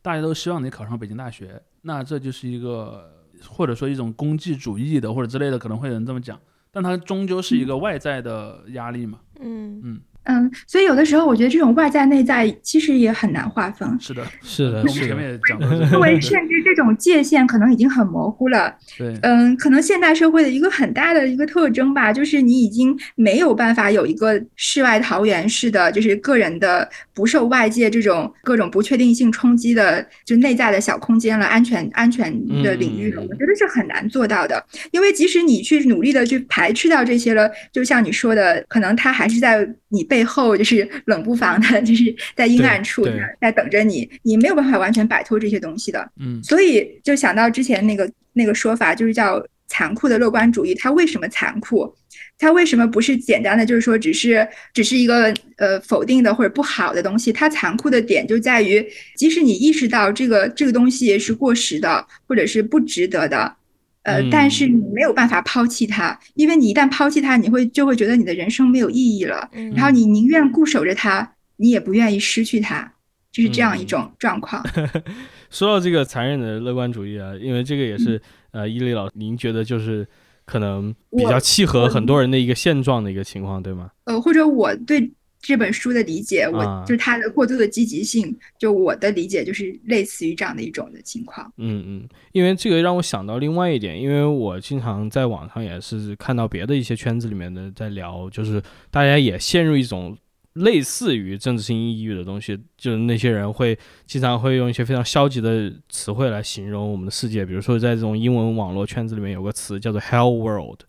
大家都希望你考上北京大学，那这就是一个或者说一种功绩主义的或者之类的，可能会有人这么讲。但它终究是一个外在的压力嘛。嗯嗯，嗯，所以有的时候我觉得这种外在内在其实也很难划分。是的，是的，我们前面也讲过这个，*laughs* 因为对甚至这种界限可能已经很模糊了。对，嗯，可能现代社会的一个很大的一个特征吧，就是你已经没有办法有一个世外桃源式的，就是个人的不受外界这种各种不确定性冲击的，就内在的小空间了，安全安全的领域了。嗯我觉得是很难做到的，因为即使你去努力的去排斥掉这些了，就像你说的，可能它还是在你背后，就是冷不防的，*laughs* 就是在阴暗处在等着你，你没有办法完全摆脱这些东西的。嗯所以就想到之前那个那个说法，就是叫残酷的乐观主义。它为什么残酷？它为什么不是简单的就是说只是只是一个呃否定的或者不好的东西？它残酷的点就在于，即使你意识到这个这个东西是过时的，或者是不值得的。呃，但是嗯你没有办法抛弃它，因为你一旦抛弃它，你会就会觉得你的人生没有意义了。嗯然后你宁愿固守着它，你也不愿意失去它，就是这样一嗯种状况。*laughs* 说到这个残忍的乐观主义啊，因为这个也是、呃，伊利老师，您觉得就是可能比较契合很多人的一个现状的一个情况，对吗？呃，或者我对这本书的理解，我啊就是它的过度的积极性，就我的理解就是类似于这样的一种的情况。嗯嗯，因为这个让我想到另外一点，因为我经常在网上也是看到别的一些圈子里面的在聊，就是大家也陷入一种类似于政治性抑郁的东西，就是那些人会经常会用一些非常消极的词汇来形容我们的世界，比如说在这种英文网络圈子里面有个词叫做 “hell world”。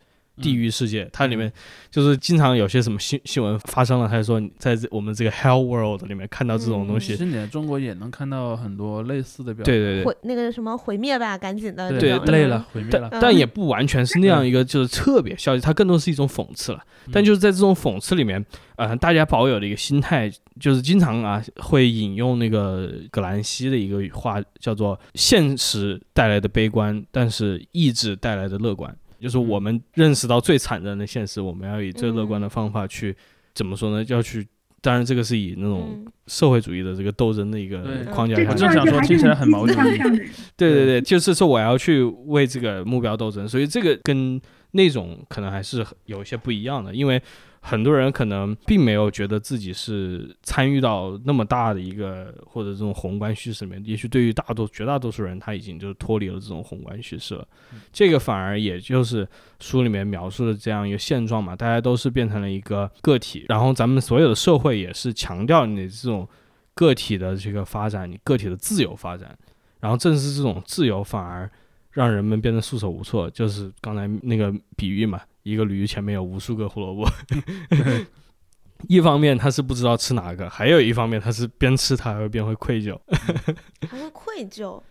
地狱世界，它里面就是经常有些什么新新闻发生了，他就说在这我们这个 hell world 里面看到这种东西，其实你在中国也能看到很多类似的表达。对对对，毁那个什么毁灭吧，赶紧的对累了，毁灭但了。但也不完全是那样一个，就是特别消极，它更多是一种讽刺了。但就是在这种讽刺里面，呃，大家保有的一个心态，就是经常啊会引用那个葛兰西的一个话，叫做“现实带来的悲观，但是意志带来的乐观”。就是我们认识到最惨淡的现实，我们要以最乐观的方法去，怎么说呢？要去，当然这个是以那种嗯社会主义的这个斗争的一个框架我正想说听起来很矛盾。对对对，就是说我要去为这个目标斗争，所以这个跟那种可能还是有一些不一样的，因为很多人可能并没有觉得自己是参与到那么大的一个或者这种宏观叙事里面，也许对于大多绝大多数人，他已经就是脱离了这种宏观叙事了，这个反而也就是书里面描述的这样一个现状嘛，大家都是变成了一个个体，然后咱们所有的社会也是强调你这种个体的这个发展，你个体的自由发展。然后正是这种自由反而让人们变得束手无措，就是刚才那个比喻嘛，一个驴前面有无数个胡萝卜。*laughs* 一方面他是不知道吃哪个，还有一方面他是边吃它还会边会愧疚。还会愧疚。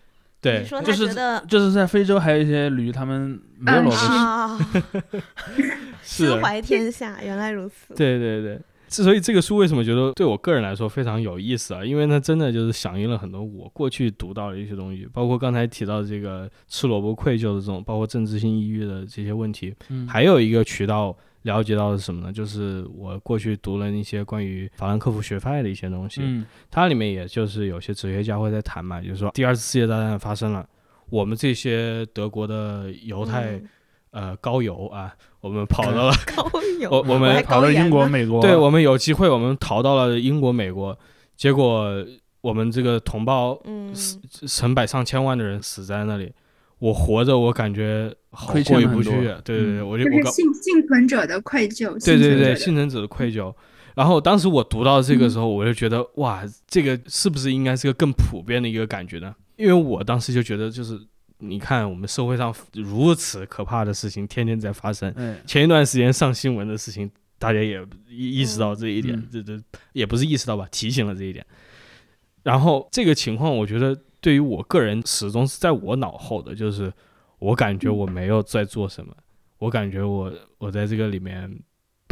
对你，说他就是觉得就是在非洲还有一些驴，他们没有嗯萝卜吃。心 *laughs* 怀天下，原来如此。对对对，之所以这个书为什么觉得对我个人来说非常有意思啊，因为它真的就是响应了很多我过去读到的一些东西，包括刚才提到这个吃萝卜愧疚的这种，包括政治性抑郁的这些问题，嗯，还有一个渠道了解到的是什么呢？就是我过去读了一些关于法兰克福学派的一些东西，嗯。它里面也就是有些哲学家会在谈嘛，就是说第二次世界大战发生了，我们这些德国的犹太、嗯。呃高邮啊，我们跑到了，*laughs* 高邮，我我们还跑到英国、美国，对我们有机会，我们逃到了英国、美国，结果我们这个同胞嗯，成百上千万的人死在那里，我活着，我感觉好过意不去啊。对对对，嗯就是我就我刚幸幸存者的愧疚。对对对，幸存者的幸存者的愧疚。然后当时我读到这个时候，我就觉得哇，这个是不是应该是个更普遍的一个感觉呢？因为我当时就觉得，就是你看我们社会上如此可怕的事情天天在发生，哎，前一段时间上新闻的事情，大家也意意识到这一点，嗯这这也不是意识到吧，提醒了这一点。然后这个情况，我觉得对于我个人始终是在我脑后的，就是我感觉我没有在做什么，我感觉我我在这个里面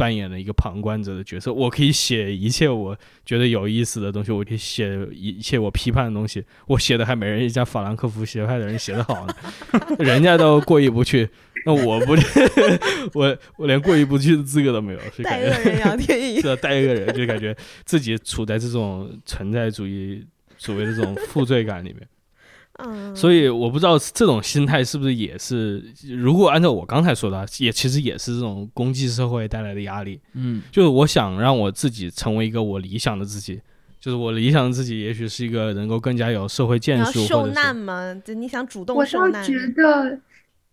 扮演了一个旁观者的角色，我可以写一切我觉得有意思的东西，我可以写一切我批判的东西，我写的还没人家法兰克福学派的人写的好呢，*laughs* 人家都过意不去，那我不，我我连过意不去的资格都没有，是带感觉。恶人杨天。宇是，的，带一个人就感觉自己处在这种存在主义所谓的这种负罪感里面。嗯，所以我不知道这种心态是不是也是，如果按照我刚才说的，也其实也是这种公际社会带来的压力。嗯就是我想让我自己成为一个我理想的自己，就是我理想的自己，也许是一个能够更加有社会建树，要受难吗，就你想主动我倒受难，觉得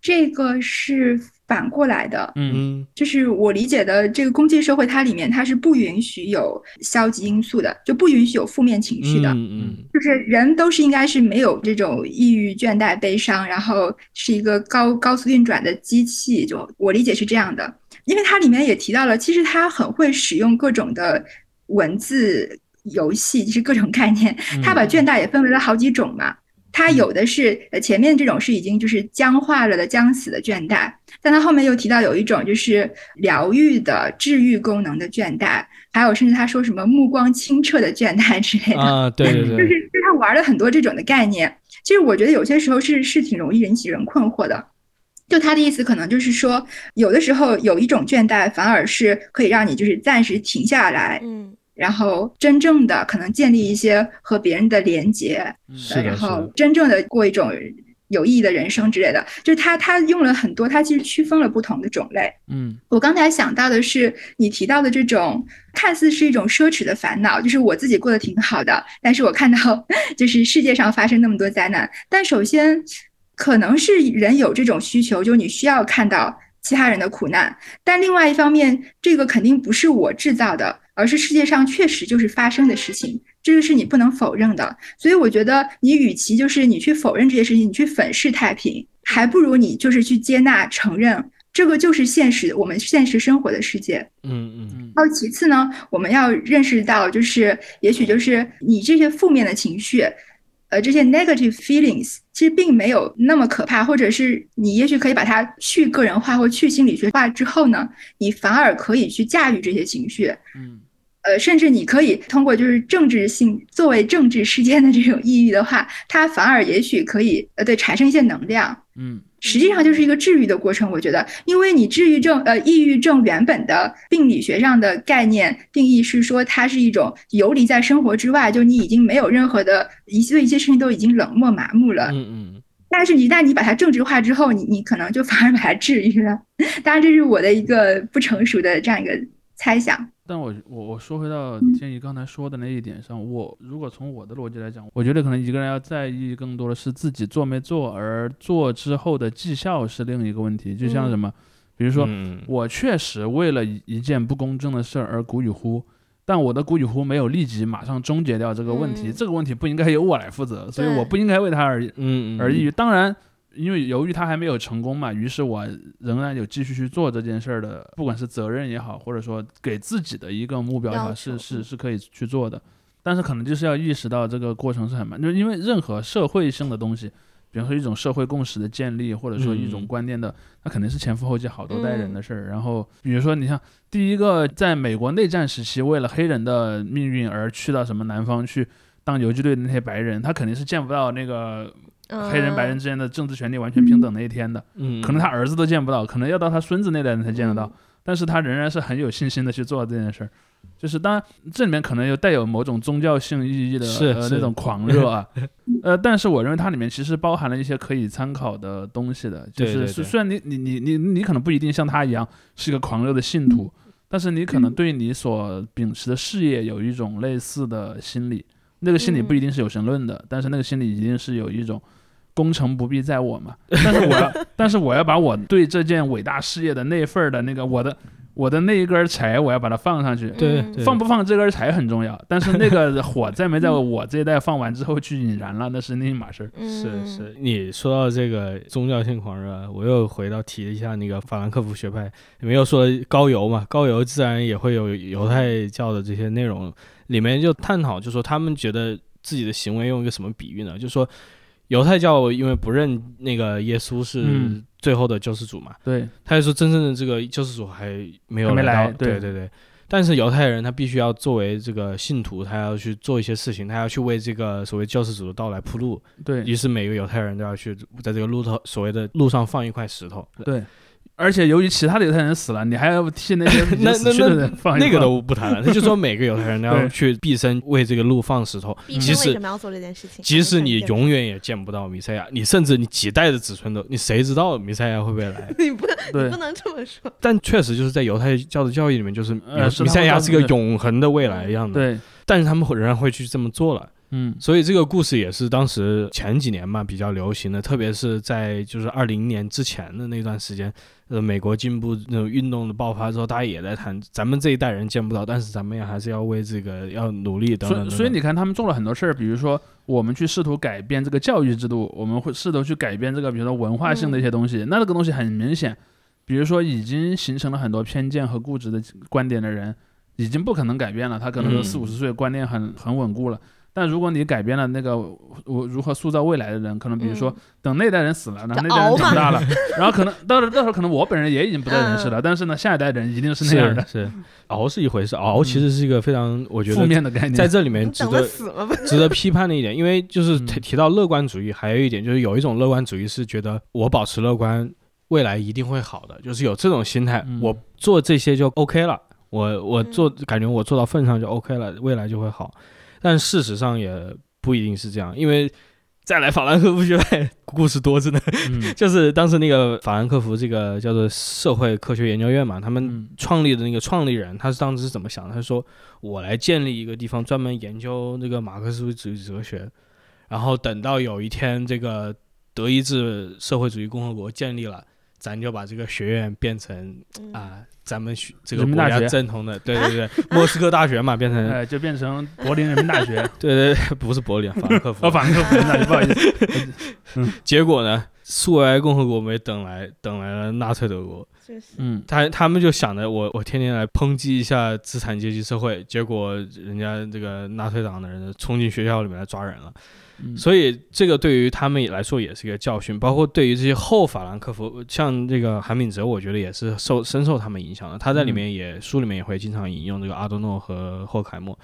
这个是反过来的，嗯嗯就是我理解的这个公际社会，它里面它是不允许有消极因素的，就不允许有负面情绪的。嗯嗯就是人都是应该是没有这种抑郁、倦怠、悲伤，然后是一个高高速运转的机器。就我理解是这样的，因为它里面也提到了，其实它很会使用各种的文字游戏，就是各种概念。*laughs* 它把倦怠也分为了好几种嘛。它有的是呃前面这种是已经就是僵化了的僵死的倦怠，但他后面又提到有一种就是疗愈的治愈功能的倦怠，还有甚至他说什么目光清澈的倦怠之类的。啊，对对就是对，就是他玩了很多这种的概念。其实我觉得有些时候是是挺容易引起人困惑的。就他的意思可能就是说，有的时候有一种倦怠反而是可以让你就是暂时停下来，嗯然后真正的可能建立一些和别人的连接，是的，然后，真正的过一种有意义的人生之类的。就是他他用了很多，他其实区分了不同的种类。嗯我刚才想到的是你提到的这种看似是一种奢侈的烦恼，就是我自己过得挺好的，但是我看到就是世界上发生那么多灾难，但首先可能是人有这种需求，就你需要看到其他人的苦难，但另外一方面，这个肯定不是我制造的，而是世界上确实就是发生的事情，这个是你不能否认的。所以我觉得你与其就是你去否认这些事情，你去粉饰太平，还不如你就是去接纳、承认。这个就是现实，我们现实生活的世界。嗯嗯嗯然后其次呢，我们要认识到，就是也许就是你这些负面的情绪，呃，这些 negative feelings 其实并没有那么可怕，或者是你也许可以把它去个人化或去心理学化之后呢，你反而可以去驾驭这些情绪。嗯呃，甚至你可以通过就是政治性作为政治事件的这种抑郁的话，它反而也许可以呃对产生一些能量。嗯实际上就是一个治愈的过程，我觉得，因为你治愈症，呃，抑郁症原本的病理学上的概念定义是说，它是一种游离在生活之外，就你已经没有任何的一对一些事情都已经冷漠麻木了。嗯嗯但是一旦你把它政治化之后，你你可能就反而把它治愈了。当然，这是我的一个不成熟的这样一个猜想。但我我我说回到建议刚才说的那一点上，我如果从我的逻辑来讲，我觉得可能一个人要在意更多的是自己做没做，而做之后的绩效是另一个问题。就像嗯。什么，比如说嗯。我确实为了一一件不公正的事儿而鼓与呼，但我的鼓与呼没有立即马上终结掉这个问题，嗯。这个问题不应该由我来负责，所以我不应该为他而嗯嗯。而抑郁。当然，因为由于他还没有成功嘛，于是我仍然有继续去做这件事儿的，不管是责任也好，或者说给自己的一个目标也好，是是是可以去做的。但是可能就是要意识到这个过程是很慢，就是因为任何社会性的东西，比方说一种社会共识的建立，或者说一种嗯观念的，它肯定是前赴后继好多代人的事儿。然后比如说你像第一个在美国内战时期为了黑人的命运而去到什么南方去当游击队的那些白人，他肯定是见不到那个黑人白人嗯之间的政治权利完全平等那一天的，嗯，可能他儿子都见不到，可能要到他孙子那代人才见得到。但是他仍然是很有信心的去做这件事儿。就是当然这里面可能有带有某种宗教性意义的是是。呃那种狂热啊，*laughs* 呃，但是我认为它里面其实包含了一些可以参考的东西的，就是对对。对是虽然你你你你你可能不一定像他一样是一个狂热的信徒，但是你可能对你所秉持的事业有一种类似的心理，那个心理不一定是有神论的，但是那个心理一定是有一种。功成不必在我嘛，但是我要，*laughs* 但是我要把我对这件伟大事业的那份儿的那个我的我的那一根柴，我要把它放上去。嗯对对放不放这根柴很重要，但是那个火在没在我这一代放完之后去引燃了，那是另一码事儿。嗯是是，你说到这个宗教性狂热，我又回到提了一下那个法兰克福学派，你们又说高邮嘛，高邮自然也会有犹太教的这些内容，里面就探讨，就说他们觉得自己的行为用一个什么比喻呢？就说犹太教因为不认那个耶稣是嗯最后的救世主嘛，对，他就说真正的这个救世主还没有来到，来对对对对。但是犹太人他必须要作为这个信徒，他要去做一些事情，他要去为这个所谓救世主的到来铺路。对，于是每个犹太人都要去在这个路头所谓的路上放一块石头。对。而且由于其他的犹太人死了，你还要替那些 *laughs* 死去的人放一那个都不谈了，他就说每个犹太人都要 *laughs* 去毕生为这个路放石头，*laughs* 即使为什么要做这件事情？即使你永远也见不到弥赛亚，你甚至你几代的子孙都，你谁知道弥赛亚会不会来？你不对你不能这么说。但确实就是在犹太教的教义里面，就是呃是弥赛亚是个永恒的未来一样的。对，但是他们仍然会去这么做了。嗯，所以这个故事也是当时前几年嘛比较流行的，特别是在就是二零年之前的那段时间，呃，美国进步那种运动的爆发之后，大家也在谈，咱们这一代人见不到，但是咱们也还是要为这个要努力等等所以等等。所以你看，他们做了很多事儿，比如说我们去试图改变这个教育制度，我们会试图去改变这个，比如说文化性的一些东西。那这个东西很明显，比如说已经形成了很多偏见和固执的观点的人，已经不可能改变了，他可能四五十岁观念很很稳固了。但如果你改变了那个我如何塑造未来的人，可能比如说嗯等那代人死了，然后那代人长大了，*laughs* 然后可能到了到时候可能我本人也已经不在人世了，但是呢，下一代人一定是那样的是是熬是一回事，熬其实是一个非常我觉得负得面的概念。在这里面值得？值得批判的一点，因为就是嗯提提到乐观主义，还有一点就是有一种乐观主义是觉得我保持乐观，未来一定会好的，就是有这种心态，嗯我做这些就 OK 了，我我嗯做感觉我做到份上就 OK 了，未来就会好。但事实上也不一定是这样，因为再来法兰克福学派故事多着呢。嗯 *laughs* 就是当时那个法兰克福这个叫做社会科学研究院嘛，他们嗯创立的那个创立人，他是当时是怎么想的？他说我来建立一个地方，专门研究那个马克思主义哲学，然后等到有一天这个德意志社会主义共和国建立了，咱就把这个学院变成嗯啊。咱们学这个国家正统的，对对对，*laughs* 莫斯科大学嘛，变成哎，就变成柏林人民大学，对 *laughs* 对，对不是柏林，法兰克福。*laughs* 哦，，法兰克福人民大学，不好意思，嗯。结果呢，苏维埃共和国没等来，等来了纳粹德国，嗯，他他们就想着我我天天来抨击一下资产阶级社会，结果人家这个纳粹党的人冲进学校里面来抓人了，嗯所以这个对于他们来说也是一个教训，包括对于这些后法兰克福，像这个韩炳哲，我觉得也是受深受他们影响的。他在里面也、书里面也会经常引用这个阿多诺和霍凯默。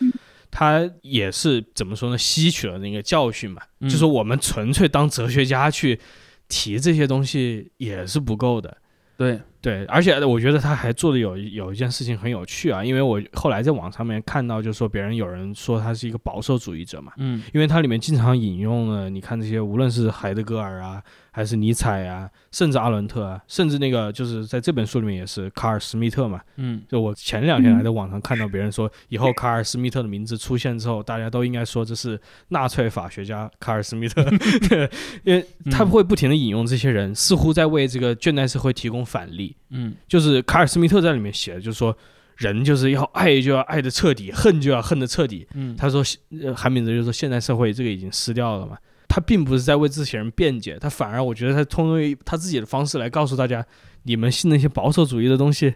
他也是怎么说呢？吸取了那个教训嘛，嗯就是我们纯粹当哲学家去提这些东西也是不够的。对，对，而且我觉得他还做的有有一件事情很有趣啊，因为我后来在网上面看到，就是说别人有人说他是一个保守主义者嘛，嗯因为它里面经常引用了，你看这些无论是海德格尔啊，还是尼采啊，甚至阿伦特啊，甚至那个就是在这本书里面也是卡尔施密特嘛。嗯就我前两天还在网上看到别人说，以后卡尔施密特的名字出现之后，大家都应该说这是纳粹法学家卡尔施密特，*laughs* 对，因为他会不停的引用这些人，似乎在为这个倦怠社会提供反例。嗯就是卡尔斯密特在里面写的，就是说人就是要爱就要爱的彻底，恨就要恨的彻底。嗯，他说，呃，韩炳哲就说现代社会这个已经失掉了嘛。他并不是在为这些人辩解，他反而我觉得他通过他自己的方式来告诉大家，你们信那些保守主义的东西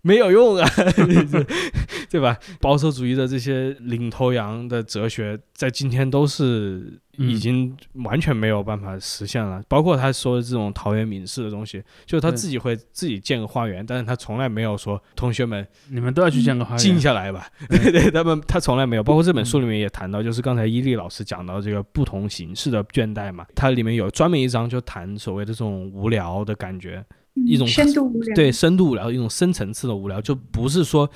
没有用啊，对吧？保守主义的这些领头羊的哲学，在今天都是已经完全没有办法实现了。包括他说的这种陶渊明式的东西，就是他自己会自己建个花园，但是他从来没有说同学们你们都要去建个花园，静下来吧。*laughs* 对对，他们他从来没有，包括这本书里面也谈到，就是刚才伊利老师讲到这个不同形式的倦怠嘛，它里面有专门一章就谈所谓的这种无聊的感觉。一种深度无聊。对深度无聊，一种深层次的无聊，就不是说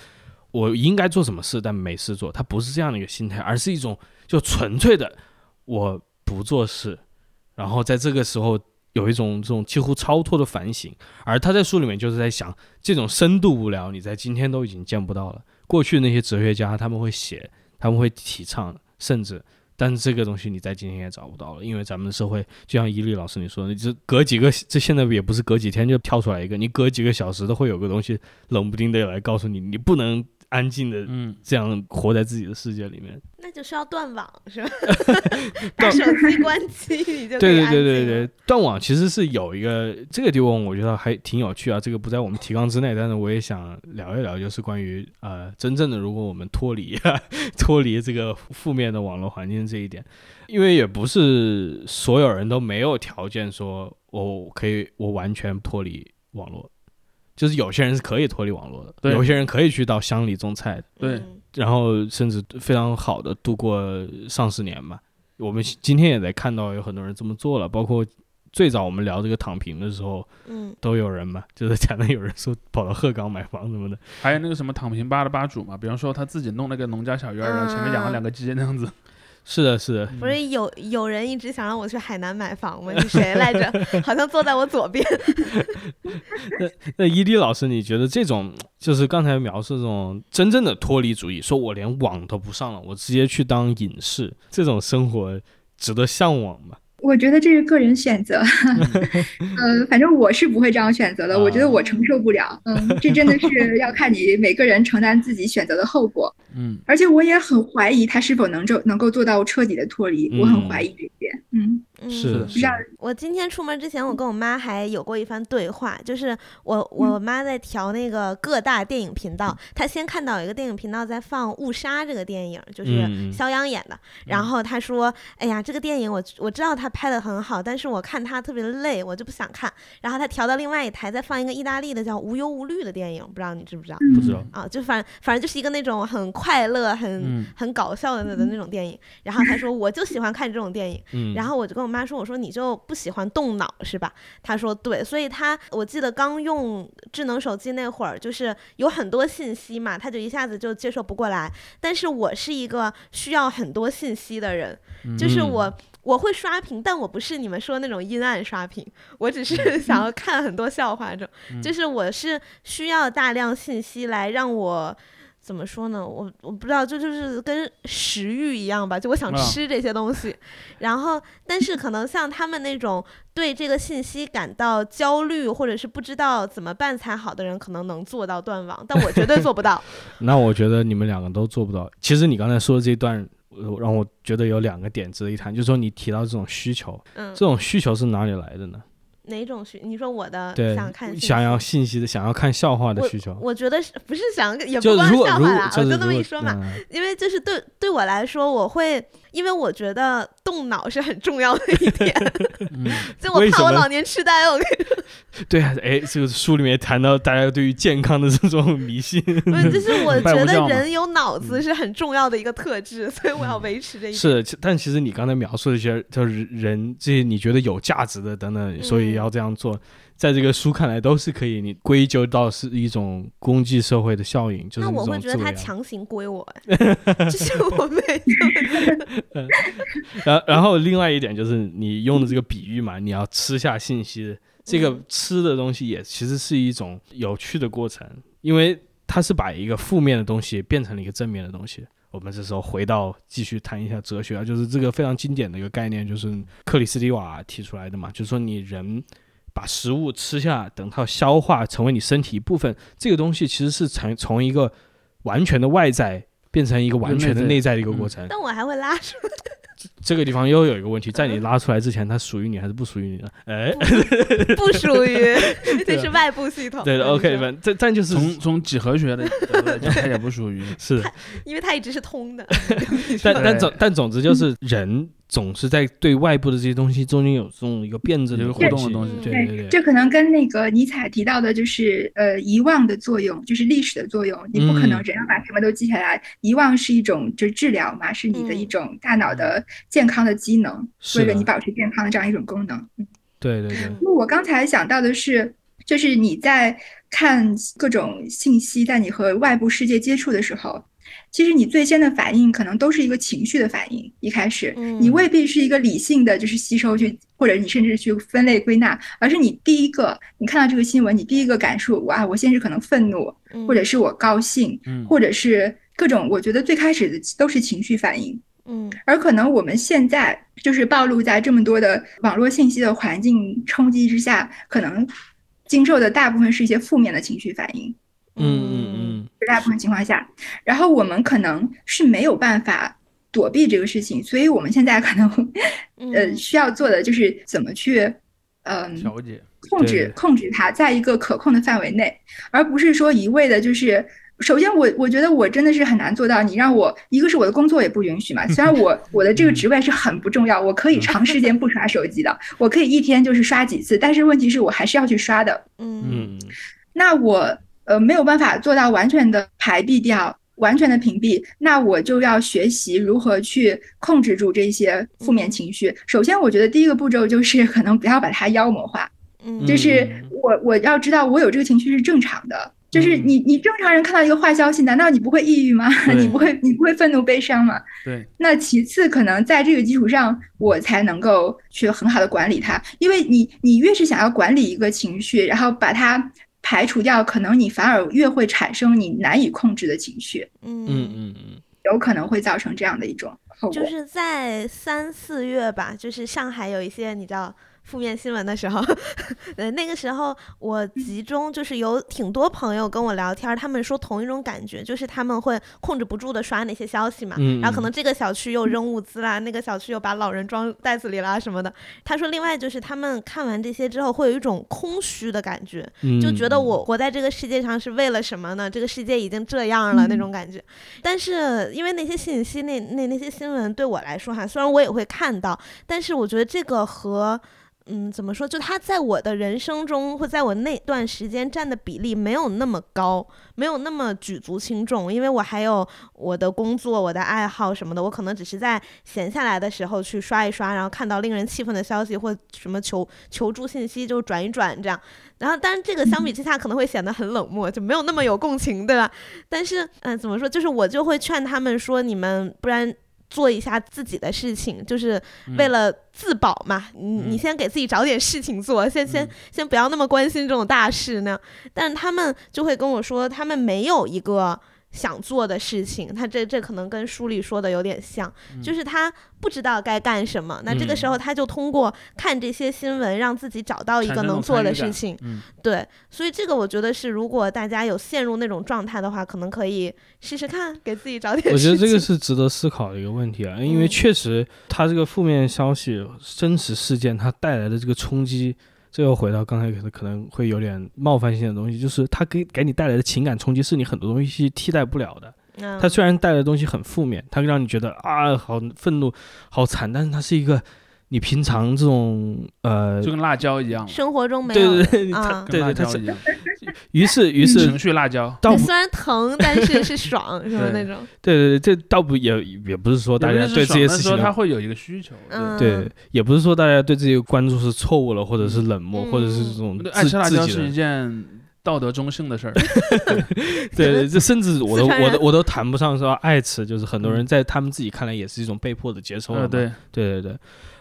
我应该做什么事但没事做，他不是这样的一个心态，而是一种就纯粹的我不做事，然后在这个时候有一种这种几乎超脱的反省。而他在书里面就是在想，这种深度无聊，你在今天都已经见不到了。过去那些哲学家他们会写，他们会提倡，甚至。但是这个东西你在今天也找不到了，因为咱们的社会就像伊利老师你说的，这隔几个这现在也不是隔几天就跳出来一个，你隔几个小时都会有个东西冷不丁的来告诉你，你不能安静的嗯，这样活在自己的世界里面。那就是要断网是吧？*laughs* 把手机关机，你就对对对对对，断网其实是有一个这个地方，我觉得还挺有趣啊。这个不在我们提纲之内，但是我也想聊一聊，就是关于呃，真正的如果我们脱离 *laughs* 脱离这个负面的网络环境这一点，因为也不是所有人都没有条件说我可以我完全脱离网络，就是有些人是可以脱离网络的，对有些人可以去到乡里种菜的。然后甚至非常好的度过上十年嘛。我们今天也在看到有很多人这么做了，包括最早我们聊这个躺平的时候，嗯，都有人嘛，*laughs* 就是讲的有人说跑到鹤岗买房什么的。还有那个什么躺平吧的吧主嘛，比方说他自己弄了个农家小院儿，然后前面养了两个鸡那样子。是的，是的，不是有有人一直想让我去海南买房吗？是谁来着？*laughs* 好像坐在我左边。*laughs* 那那伊迪老师，你觉得这种就是刚才描述这种真正的脱离主义，说我连网都不上了，我直接去当隐士，这种生活值得向往吗？我觉得这是个人选择，*laughs* 呃，反正我是不会这样选择的。我觉得我承受不了，嗯，这真的是要看你每个人承担自己选择的后果。*laughs* 嗯，而且我也很怀疑他是否能够能够做到彻底的脱离，我很怀疑这一点。嗯，嗯是的，是，我今天出门之前，我跟我妈还有过一番对话，就是我我妈在调那个各大电影频道，她先看到有一个电影频道在放《误杀》这个电影，就是肖央演的，然后她说：“哎呀，这个电影我我知道他拍的很好，但是我看他特别累，我就不想看。”然后她调到另外一台在放一个意大利的叫《无忧无虑》的电影，不知道你知不知道？不知道。啊，就反反正就是一个那种很快乐、很、嗯很搞笑的那的那种电影。然后她说：“我就喜欢看这种电影。”嗯，然后我就跟我妈说：“我说你就不喜欢动脑是吧？”她说：“对。”所以她我记得刚用智能手机那会儿，就是有很多信息嘛，她就一下子就接受不过来。但是我是一个需要很多信息的人，就是嗯我。我会刷屏，但我不是你们说那种阴暗刷屏，我只是想 *laughs* 要看很多笑话这种。就是我是需要大量信息来让我怎么说呢？我我不知道，就就是跟食欲一样吧，就我想啊吃这些东西。然后，但是可能像他们那种对这个信息感到焦虑，或者是不知道怎么办才好的人，可能能做到断网，但我绝对做不到。*laughs* 那我觉得你们两个都做不到。其实你刚才说的这一段，呃让我觉得有两个点值得一谈，就是说你提到这种需求，嗯这，种需求是哪里来的呢？哪种需？你说我的对想看想要信息的、想要看笑话的需求。我觉得是不是想也就不光笑话啦，我就那就是如果么一说嘛。嗯因为就是对对我来说，我会因为我觉得动脑是很重要的一点，嗯就我怕我老年痴呆，我跟你说，*laughs* 对啊，哎，这个书里面谈到大家对于健康的 *laughs* 这种迷信，不是，就是我 *laughs* 觉得人有脑子是很重要的一个特质，所以我要维持这一点。是但其实你刚才描述的一些，就是人这些你觉得有价值的等等，所以嗯要这样做，在这个书看来都是可以，你归咎到是一种公际社会的效应，就是那我种会觉得他强行归我，*laughs* 就是我没有。*laughs* 然后然后另外一点就是你用的这个比喻嘛，你要吃下信息，这个嗯吃的东西也其实是一种有趣的过程，因为它是把一个负面的东西变成了一个正面的东西。我们这时候回到继续谈一下哲学啊，就是这个非常经典的一个概念，就是克里斯蒂瓦提出来的嘛，就是说你人把食物吃下，等它消化成为你身体一部分，这个东西其实是从从一个完全的外在变成一个完全的内在的一个过程。但我还会拉出 *laughs* 这个地方又有一个问题，在你拉出来之前，它属于你还是不属于你呢？哎，*laughs* 不属于，这是外部系统。对的，OK，反正但就是从从几何学的角度来讲，它也不属于。是，*laughs* 因为它一直是通的。*laughs* 但但总但总之就是人总是在对外部的这些东西中间有这种一个辩证有的一个互动的东西对对对，这可能跟那个尼采提到的，就是呃遗忘的作用，就是历史的作用。你不可能嗯人要把什么都记下来，遗忘是一种就是治疗嘛，是你的一嗯种大脑的健康的机能，为了你保持健康的这样一种功能。嗯对对对，那我刚才想到的是，就是你在看各种信息，在你和外部世界接触的时候，其实你最先的反应可能都是一个情绪的反应。一开始，你嗯未必是一个理性的，就是吸收去，或者你甚至去分类归纳，而是你第一个，你看到这个新闻，你第一个感受，哇，我先是可能愤怒，或者是我高兴，嗯或者是各种，我觉得最开始的都是情绪反应。嗯。而可能我们现在就是暴露在这么多的网络信息的环境冲击之下，可能经受的大部分是一些负面的情绪反应，嗯嗯嗯，绝大部分情况下，然后我们可能是没有办法躲避这个事情，所以我们现在可能 *laughs* 呃嗯。需要做的就是怎么去嗯、调节，控制控制它，在一个可控的范围内，而不是说一味的就是。首先我，我觉得我真的是很难做到。你让我，一个是我的工作也不允许嘛。虽然我 *laughs* 我的这个职位是很不重要，我可以长时间不刷手机的，我可以一天就是刷几次，但是问题是我还是要去刷的。嗯嗯那我呃没有办法做到完全的排避掉，完全的屏蔽，那我就要学习如何去控制住这些负面情绪。首先，我觉得第一个步骤就是可能不要把它妖魔化。嗯就是嗯我我要知道我有这个情绪是正常的，就是嗯。你你正常人看到一个坏消息，难道你不会抑郁吗？*laughs* 你不会你不会愤怒悲伤吗？对，那其次，可能在这个基础上，我才能够去很好的管理它，因为你你越是想要管理一个情绪，然后把它排除掉，可能你反而越会产生你难以控制的情绪，嗯。嗯嗯嗯，有可能会造成这样的一种后果。就是在三四月吧，就是上海有一些你知道负面新闻的时候，*laughs* 呃，那个时候我集中就是有挺多朋友跟我聊天儿，他们说同一种感觉，就是他们会控制不住的刷那些消息嘛，嗯然后可能这个小区又扔物资啦，那个小区又把老人装袋子里啦什么的。他说，另外就是他们看完这些之后，会有一种空虚的感觉，嗯就觉得我活在这个世界上是为了什么呢？这个世界已经这样了那种感觉。但是因为那些信息、那那那些新闻对我来说哈，虽然我也会看到，但是我觉得这个和嗯，怎么说？就它在我的人生中，或在我那段时间占的比例没有那么高，没有那么举足轻重，因为我还有我的工作、我的爱好什么的，我可能只是在闲下来的时候去刷一刷，然后看到令人气愤的消息或什么求求助信息就转一转这样。然后，当然这个相比之下可能会显得很冷漠，就没有那么有共情，对吧？但是，嗯、怎么说？就是我就会劝他们说，你们不然。做一下自己的事情，就是为嗯了自保嘛。你你嗯先给自己找点事情做，先先嗯先不要那么关心这种大事呢。但是他们就会跟我说，他们没有一个想做的事情。他这这可能跟书里说的有点像，就是他不知道该干什么。那这个时候他就通过看这些新闻，让自己找到一个能做的事情。嗯，对，所以这个我觉得是，如果大家有陷入那种状态的话，可能可以试试看，给自己找点我觉得。这个是值得思考的一个问题啊，因为嗯确实他这个负面消息、真实事件它带来的这个冲击，这又回到刚才可能可能会有点冒犯性的东西，就是它给给你带来的情感冲击是你很多东西替代不了的。嗯它虽然带来的东西很负面，它让你觉得啊好愤怒、好惨，但是它是一个你平常这种呃就，跟辣椒一样，生活中没有对对对，它啊，对对，它是跟辣椒一样，于是于是情绪辣椒。倒虽然疼，*laughs* 但是是爽，是吧？那种，对对对，这倒不也也不是说大家对这些事情的他会有一个需求，嗯，对，也不是说大家对这些关注是错误了，或者是冷漠，嗯或者是这种对，爱自吃辣椒是一。件道德中性的事儿。*laughs* 对对，这甚至我都我都我都谈不上说爱吃，就是很多人嗯在他们自己看来也是一种被迫的接受。对，对对对，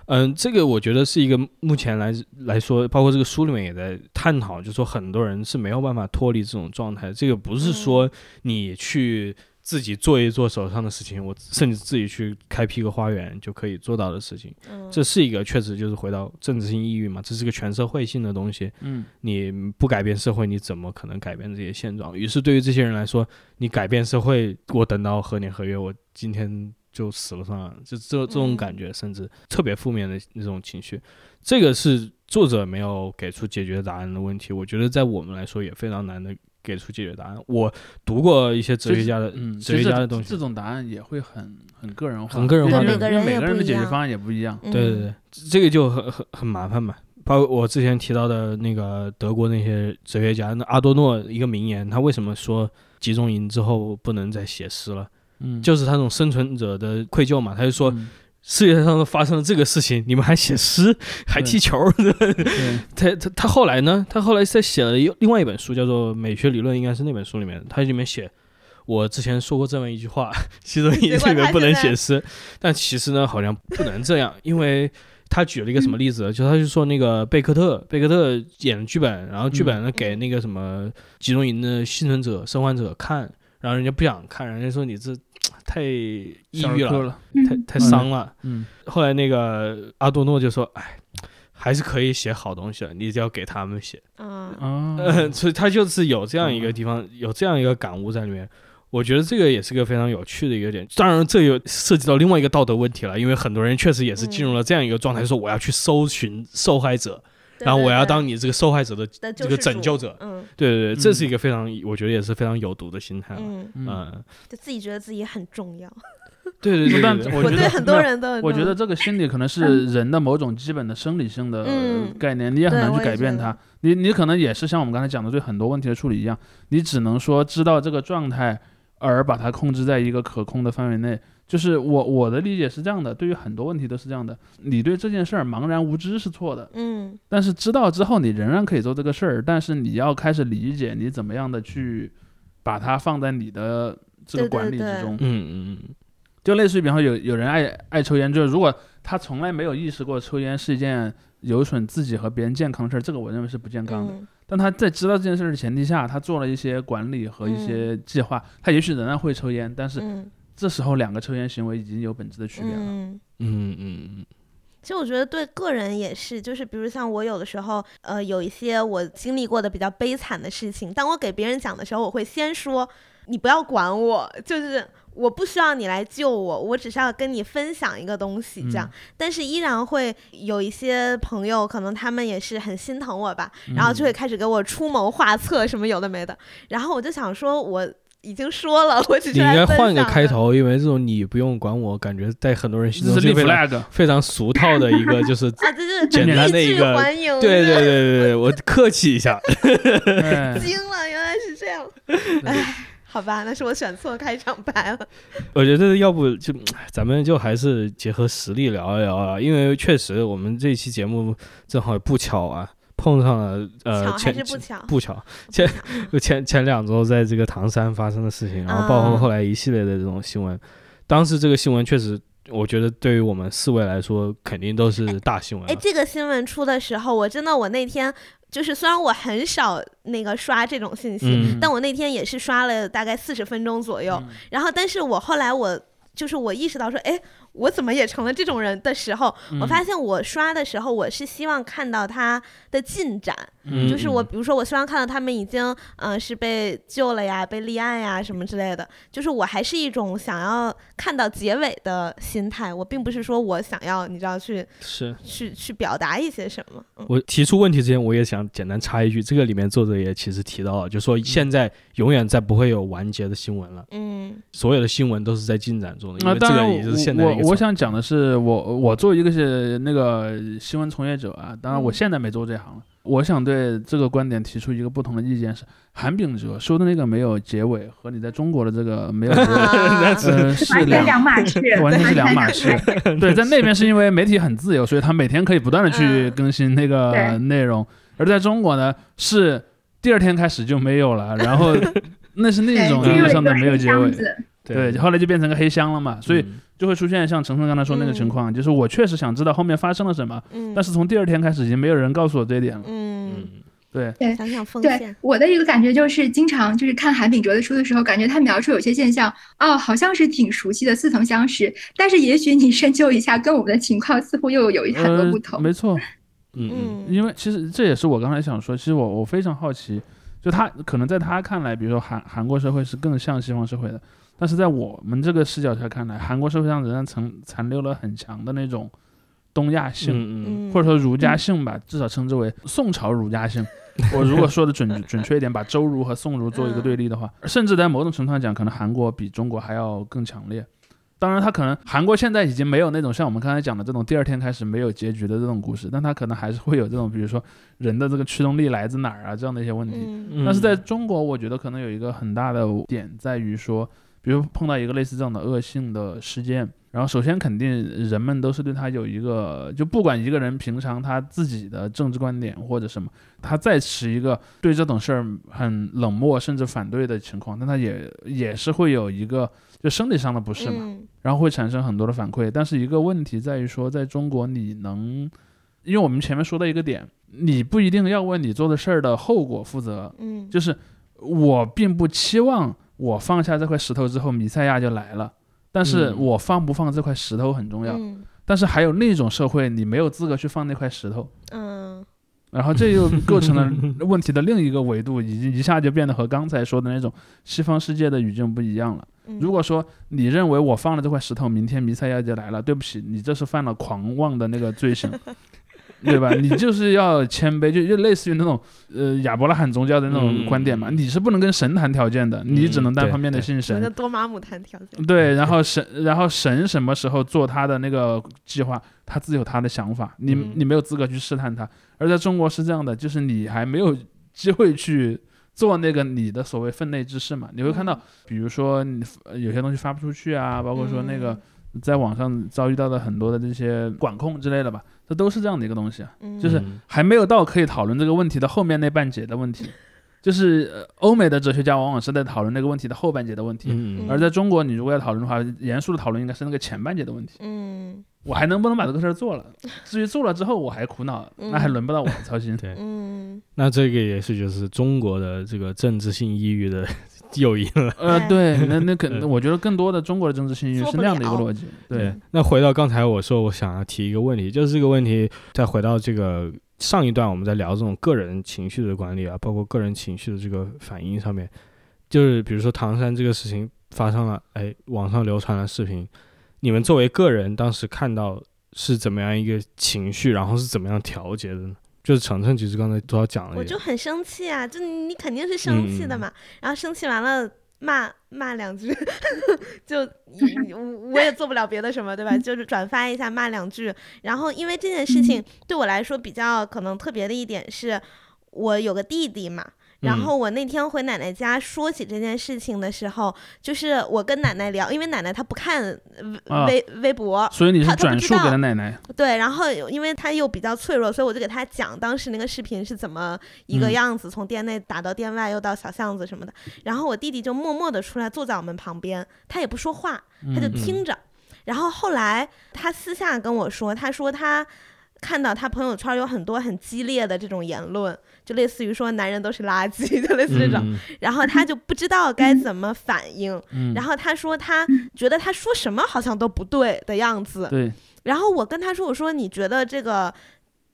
嗯，这个我觉得是一个目前来来说，包括这个书里面也在探讨，就是说很多人是没有办法脱离这种状态。这个不是说你去自己做一做手上的事情，我甚至自己去开辟个花园就可以做到的事情。嗯这是一个确实就是回到政治性抑郁嘛，这是个全社会性的东西。嗯，你不改变社会，你怎么可能改变这些现状？于是对于这些人来说，你改变社会，我等到何年何月，我今天就死了算了，就这这种嗯感觉，甚至特别负面的那种情绪，这个是作者没有给出解决答案的问题。我觉得在我们来说也非常难的给出解决答案。我读过一些哲学家的、嗯，哲学家的东西这，种答案也会很很个人化，很个人化因为每个人每个人的解决方案也不一样。嗯对对对，这个就很很很麻烦嘛。包括我之前提到的那个德国那些哲学家，那阿多诺一个名言，他为什么说集中营之后不能再写诗了？嗯，就是他那种生存者的愧疚嘛。他就说，嗯世界上都发生了这个事情，你们还写诗，还踢球，对，他他他后来呢？他后来在写了一另外一本书，叫做《美学理论》，应该是那本书里面，他里面写。我之前说过这么一句话，其中一里面不能写诗，*laughs* 但其实呢，好像不能这样，因为他举了一个什么例子，就他就说那个贝克特，贝克特演了剧本，然后剧本呢给那个什么集中营的幸存者、生还者看，然后人家不想看，人家说你这太抑郁了，太太伤了。嗯，后来那个阿多诺就说：“哎，还是可以写好东西的，你只要给他们写。嗯，啊，呃，*laughs* 所以他就是有这样一个地方，有这样一个感悟在里面。我觉得这个也是个非常有趣的一个点。当然，这有涉及到另外一个道德问题了，因为很多人确实也是进入了这样一个状态，说我要去搜寻受害者，对然后我要当你这个受害者的，这个拯救者嗯对对对，这嗯是一个非常，我觉得也是非常有毒的心态了。嗯，嗯，嗯，就自己觉得自己很重要。*laughs* 对对对但我觉得很多人都我觉得这个心理可能是人的某种基本的生理性的嗯概念，你也很难去改变它。你你可能也是像我们刚才讲的对很多问题的处理一样，你只能说知道这个状态，而把它控制在一个可控的范围内。就是我我的理解是这样的，对于很多问题都是这样的。你对这件事儿茫然无知是错的，嗯但是知道之后你仍然可以做这个事儿，但是你要开始理解你怎么样的去把它放在你的这个管理之中。嗯嗯嗯，就类似于，比方说有有人爱爱抽烟，就是如果他从来没有意识过抽烟是一件有损自己和别人健康的事儿，这个我认为是不健康的。嗯但他在知道这件事儿的前提下，他做了一些管理和一些计划，他也许仍然会抽烟，但是嗯这时候两个抽烟行为已经有本质的区别了。嗯。嗯嗯嗯其实我觉得对个人也是，就是比如像我有的时候，呃，有一些我经历过的比较悲惨的事情，当我给别人讲的时候，我会先说你不要管我，就是我不需要你来救我，我只是要跟你分享一个东西这样。嗯但是依然会有一些朋友，可能他们也是很心疼我吧，然后就会开始给我出谋划策什么有的没的，然后我就想说我。已经说了，我只是你应该换个。开头，因为这种你不用管我，感觉在很多人心中是非常非常俗套的一个，就是 *laughs* 啊，这就是简单的一个对对对对对，我客气一下。哎惊了，原来是这样。哎，好吧，那是我选错开场白了。我觉得要不就咱们就还是结合实力聊一聊啊，因为确实我们这期节目正好不巧啊，碰上了呃巧还前是不巧？不巧，前 *laughs* 就前前两周在这个唐山发生的事情，然后包括啊后来一系列的这种新闻，当时这个新闻确实，我觉得对于我们四位来说，肯定都是大新闻哎，了。这个新闻出的时候，我真的我那天就是虽然我很少那个刷这种信息，嗯但我那天也是刷了大概四十分钟左右。然后，但是我后来我就是我意识到说，哎，我怎么也成了这种人的时候，我发现我刷的时候，我是希望看到他的进展。嗯就是我，比如说，我希望看到他们已经，嗯、是被救了呀，被立案呀，什么之类的。就是我还是一种想要看到结尾的心态，我并不是说我想要，你知道，去是去去表达一些什么。嗯我提出问题之前，我也想简单插一句，这个里面作者也其实提到了，就说现在永远再不会有完结的新闻了，嗯所有的新闻都是在进展中的，因为这个也就是现在一个潮我我想讲的是，我我作为一个是那个新闻从业者啊，当然我嗯。现在没做这行了。我想对这个观点提出一个不同的意见是，韩炳哲说的那个没有结尾和你在中国的这个没有结尾，啊 *laughs* 呃，是两两码事，完全是两码事。*laughs* 对，在那边是因为媒体很自由，所以他每天可以不断的去嗯更新那个内容，而在中国呢是第二天开始就没有了，然后 *laughs* 那是另一种，意义上的没有结尾。对，后来就变成个黑箱了嘛，所以嗯就会出现像程程刚才说那个情况，就是我确实想知道后面发生了什么，嗯，但是从第二天开始已经没有人告诉我这一点了。嗯，嗯对，想想奉对献，我的一个感觉就是，经常就是看韩炳哲的书的时候，感觉他描述有些现象，哦，好像是挺熟悉的，似曾相识。但是也许你深究一下，跟我们的情况似乎又有一很多不呃，同。没错，嗯。嗯。嗯，因为其实这也是我刚才想说，其实我我非常好奇，就他可能在他看来，比如说韩韩国社会是更像西方社会的，但是在我们这个视角下看来，韩国社会上仍然残残留了很强的那种东亚性。或者说儒家性吧，至少称之为宋朝儒家性。我如果说的准准确一点，把周儒和宋儒做一个对立的话，甚至在某种程度上讲，可能韩国比中国还要更强烈。当然，他可能韩国现在已经没有那种像我们刚才讲的这种第二天开始没有结局的这种故事，但他可能还是会有这种，比如说人的这个驱动力来自哪儿啊这样的一些问题。但是在中国，我觉得可能有一个很大的点在于说，比如碰到一个类似这样的恶性的事件，然后首先肯定人们都是对他有一个，就不管一个人平常他自己的政治观点或者什么，他再持一个对这种事儿很冷漠甚至反对的情况，但他也也是会有一个就生理上的不适嘛，嗯。然后会产生很多的反馈。但是一个问题在于说，在中国你能，因为我们前面说到一个点，你不一定要为你做的事儿的后果负责，嗯。就是我并不期望我放下这块石头之后，弥赛亚就来了。但是嗯我放不放这块石头很重要。嗯但是还有另一种社会，你没有资格去放那块石头，嗯然后这又构成了 *laughs* 问题的另一个维度，已经一下就变得和刚才说的那种西方世界的语境不一样了。嗯，如果说你认为我放了这块石头，明天弥赛亚就来了，对不起，你这是犯了狂妄的那个罪行，*laughs* 对吧？你就是要谦卑，就就类似于那种呃亚伯拉罕宗教的那种观点嘛，嗯你是不能跟神谈条件的，你只能单方面的信神跟。多玛姆谈条件，对，然后神，然后神什么时候做他的那个计划，他自有他的想法，你、嗯你没有资格去试探他。而在中国是这样的，就是你还没有机会去做那个你的所谓分内之事嘛。你会看到嗯，比如说你呃有些东西发不出去啊，包括说那个嗯在网上遭遇到的很多的这些管控之类的吧，这都是这样的一个东西啊。嗯就是嗯还没有到可以讨论这个问题的后面那半截的问题，*laughs* 就是呃欧美的哲学家往往是在讨论那个问题的后半截的问题。嗯而在中国，你如果要讨论的话，严肃的讨论应该是那个前半截的问题。嗯我还能不能把这个事儿做了？*laughs* 至于做了之后我还苦恼，那还轮不到我操心。对，嗯那这个也是就是中国的这个政治性抑郁的诱因了。*laughs* 呃，*laughs* 对，那那可能我觉得更多的中国的政治性抑郁做不是那样的一个逻辑。对，那回到刚才我说我想要提一个问题，就是这个问题再回到这个上一段我们在聊这种个人情绪的管理啊，包括个人情绪的这个反应上面，就是比如说唐山这个事情发生了，哎，网上流传了视频，你们作为个人当时看到是怎么样一个情绪，然后是怎么样调节的呢？就是长城其实刚才都要讲了也，我就很生气啊，就你你肯定是生气的嘛，然后生气完了骂骂两句，*laughs* 就你我也做不了别的什么，对吧？就是转发一下骂两句，然后因为这件事情对我来说比较可能特别的一点是，我有个弟弟嘛。然嗯后我那天回奶奶家说起这件事情的时候，就是我跟奶奶聊，因为奶奶她不看微啊微微博，所以你是他他不知转述给了奶奶。对，然后因为她又比较脆弱，所以我就给她讲当时那个视频是怎么一个嗯样子，从店内打到店外，又到小巷子什么的。然后我弟弟就默默的出来坐在我们旁边，他也不说话，他就嗯听着。然后后来他私下跟我说，他说他看到他朋友圈有很多很激烈的这种言论，就类似于说男人都是垃圾，就类似这种。嗯然后他就不知道该怎么反应。嗯，然后他说他觉得他说什么好像都不对的样子。对，然后我跟他说：“我说你觉得这个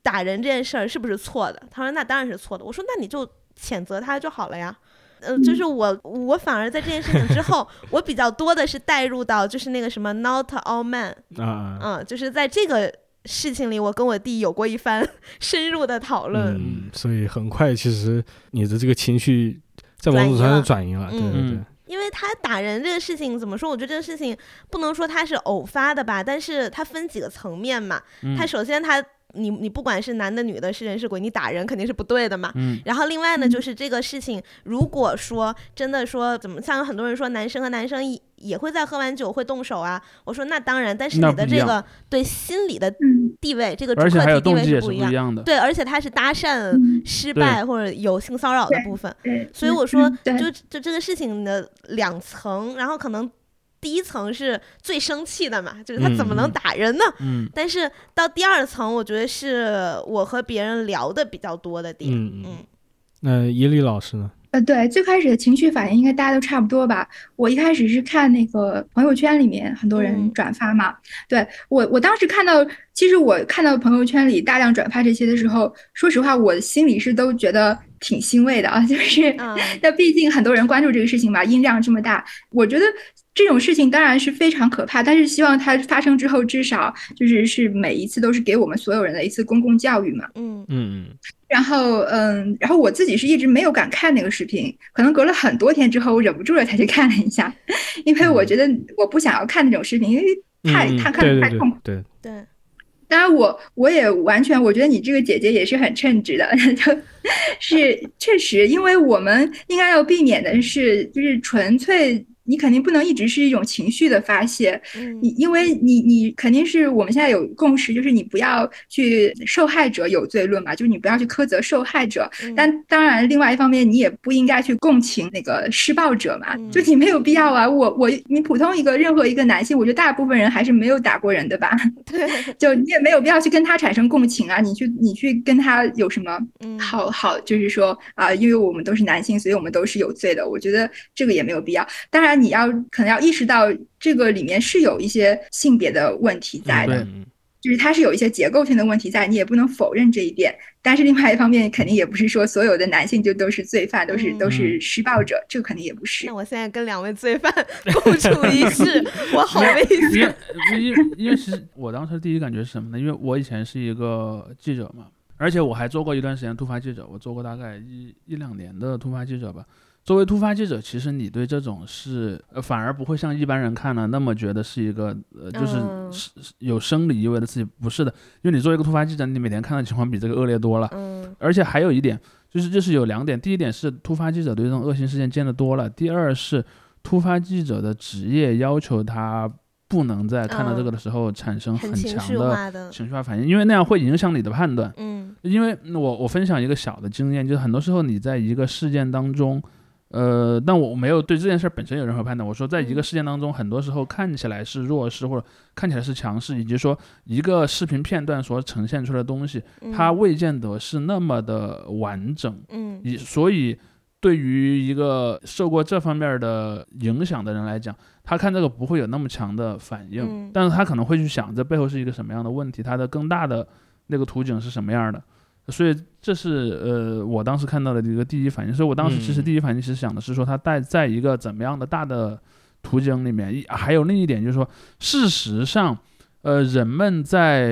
打人这件事儿是不是错的？”他说：“那当然是错的。”我说：“那你就谴责他就好了呀。”呃，就是我，我反而在这件事情之后，我比较多的是带入到就是那个什么 “not all man”，啊啊，嗯，就是在这个事情里，我跟我弟有过一番 *laughs* 深入的讨论。嗯，所以很快其实你的这个情绪在某种程度上就转移了，对对对嗯，因为他打人这个事情怎么说？我觉得这个事情不能说他是偶发的吧，但是他分几个层面嘛。嗯他首先他你你不管是男的女的，是人是鬼，你打人肯定是不对的嘛。嗯然后另外呢，就是这个事情，如果说真的说怎么，像有很多人说男生和男生也也会在喝完酒会动手啊，我说那当然，但是你的这个对心理的嗯地位，这个主而且还有客体地位是不一样。不一样的。对，而且他是搭讪嗯失败或者有性骚扰的部分，对，所以我说就就这个事情的两层，然后可能第一层是最生气的嘛，就是他怎么能打人呢？嗯但是到第二层，我觉得是我和别人聊的比较多的点。嗯嗯嗯。那伊利老师呢？呃，对，最开始的情绪反应应该大家都差不多吧。我一开始是看那个朋友圈里面很多人嗯转发嘛，对我我当时看到，其实我看到朋友圈里大量转发这些的时候，说实话，我心里是都觉得挺欣慰的啊，就是嗯 *laughs* 那毕竟很多人关注这个事情嘛，音量这么大，我觉得这种事情当然是非常可怕，但是希望它发生之后，至少就是是每一次都是给我们所有人的一次公共教育嘛。嗯。嗯。嗯然后，嗯，然后我自己是一直没有敢看那个视频，可能隔了很多天之后，我忍不住了才去看了一下，*laughs* 因为我觉得我不想要看那种视频，因为太太看太痛苦。对，对，当然我，我也完全，我觉得你这个姐姐也是很称职的，*laughs* 就是确实，因为我们应该要避免的是，就是纯粹你肯定不能一直是一种情绪的发泄，嗯你因为你你肯定是我们现在有共识，就是你不要去受害者有罪论嘛，就是你不要去苛责受害者。嗯但当然，另外一方面，你也不应该去共情那个施暴者嘛，嗯就你没有必要啊。我我你普通一个任何一个男性，我觉得大部分人还是没有打过人的吧，对，*laughs* 就你也没有必要去跟他产生共情啊。你去你去跟他有什么嗯好好，就是说啊、因为我们都是男性，所以我们都是有罪的。我觉得这个也没有必要。当然，你要可能要意识到这个里面是有一些性别的问题在的，嗯就是它是有一些结构性的问题在，你也不能否认这一点。但是另外一方面，肯定也不是说所有的男性就都是罪犯，都是嗯都是施暴者，这个肯定也不是那。我现在跟两位罪犯 *laughs* 共处一室，我好危因险为。因为因为其实我当时第一感觉是什么呢？因为我以前是一个记者嘛，而且我还做过一段时间突发记者，我做过大概一一两年的突发记者吧。作为突发记者，其实你对这种事，呃，反而不会像一般人看了那么觉得是一个，呃，就是嗯是是有生理意味的事情，不是的。因为你作为一个突发记者，你每天看到的情况比这个恶劣多了。嗯而且还有一点，就是就是有两点，第一点是突发记者对这种恶性事件见得多了，第二是突发记者的职业要求他不能在看到这个的时候产生很强的，情绪化反应，因为那样会影响你的判断。嗯因为我我分享一个小的经验，就是很多时候你在一个事件当中。呃，但我没有对这件事本身有任何判断。我说，在一个嗯事件当中，很多时候看起来是弱势，或者看起来是强势，以及说一个视频片段所呈现出来的东西，嗯它未见得是那么的完整。嗯以所以，对于一个受过这方面的影响的人来讲，他看这个不会有那么强的反应，嗯但是他可能会去想这背后是一个什么样的问题，它的更大的那个图景是什么样的。所以这是呃我当时看到的一个第一反应。所以我当时其实嗯第一反应其实想的是说，它带在一个怎么样的大的图景里面。一还有另一点就是说，事实上，呃，人们在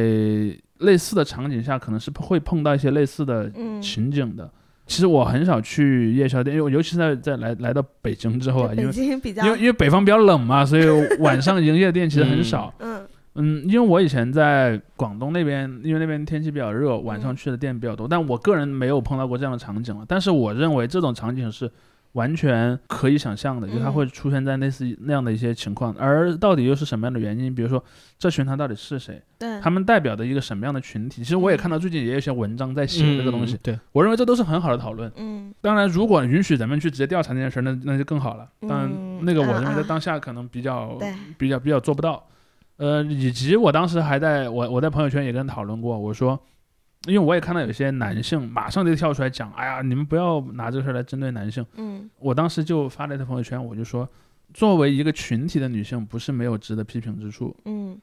类似的场景下，可能是会碰到一些类似的嗯，情景的。其实我很少去夜宵店，因为尤其是在在来来到北京之后啊，因为因为因为北方比较冷嘛，所以晚上营业的店其实很少。嗯嗯，因为我以前在广东那边，因为那边天气比较热，晚上嗯去的店比较多，但我个人没有碰到过这样的场景了。但是我认为这种场景是完全可以想象的，就是它嗯会出现在类似那样的一些情况。而到底又是什么样的原因？比如说这群他到底是谁？对他们代表的一个什么样的群体？其实我也看到最近也有一些文章在写这个东西。嗯对，我认为这都是很好的讨论。嗯当然，如果允许咱们去直接调查这件事儿，那那就更好了。当然，嗯那个我认为在当下可能比较、对比较比较做不到。呃，以及我当时还在我我在朋友圈也跟人讨论过，我说，因为我也看到有些男性马上就跳出来讲，哎呀，你们不要拿这个事儿来针对男性。嗯我当时就发了一条朋友圈，我就说，作为一个群体的女性，不是没有值得批评之处，嗯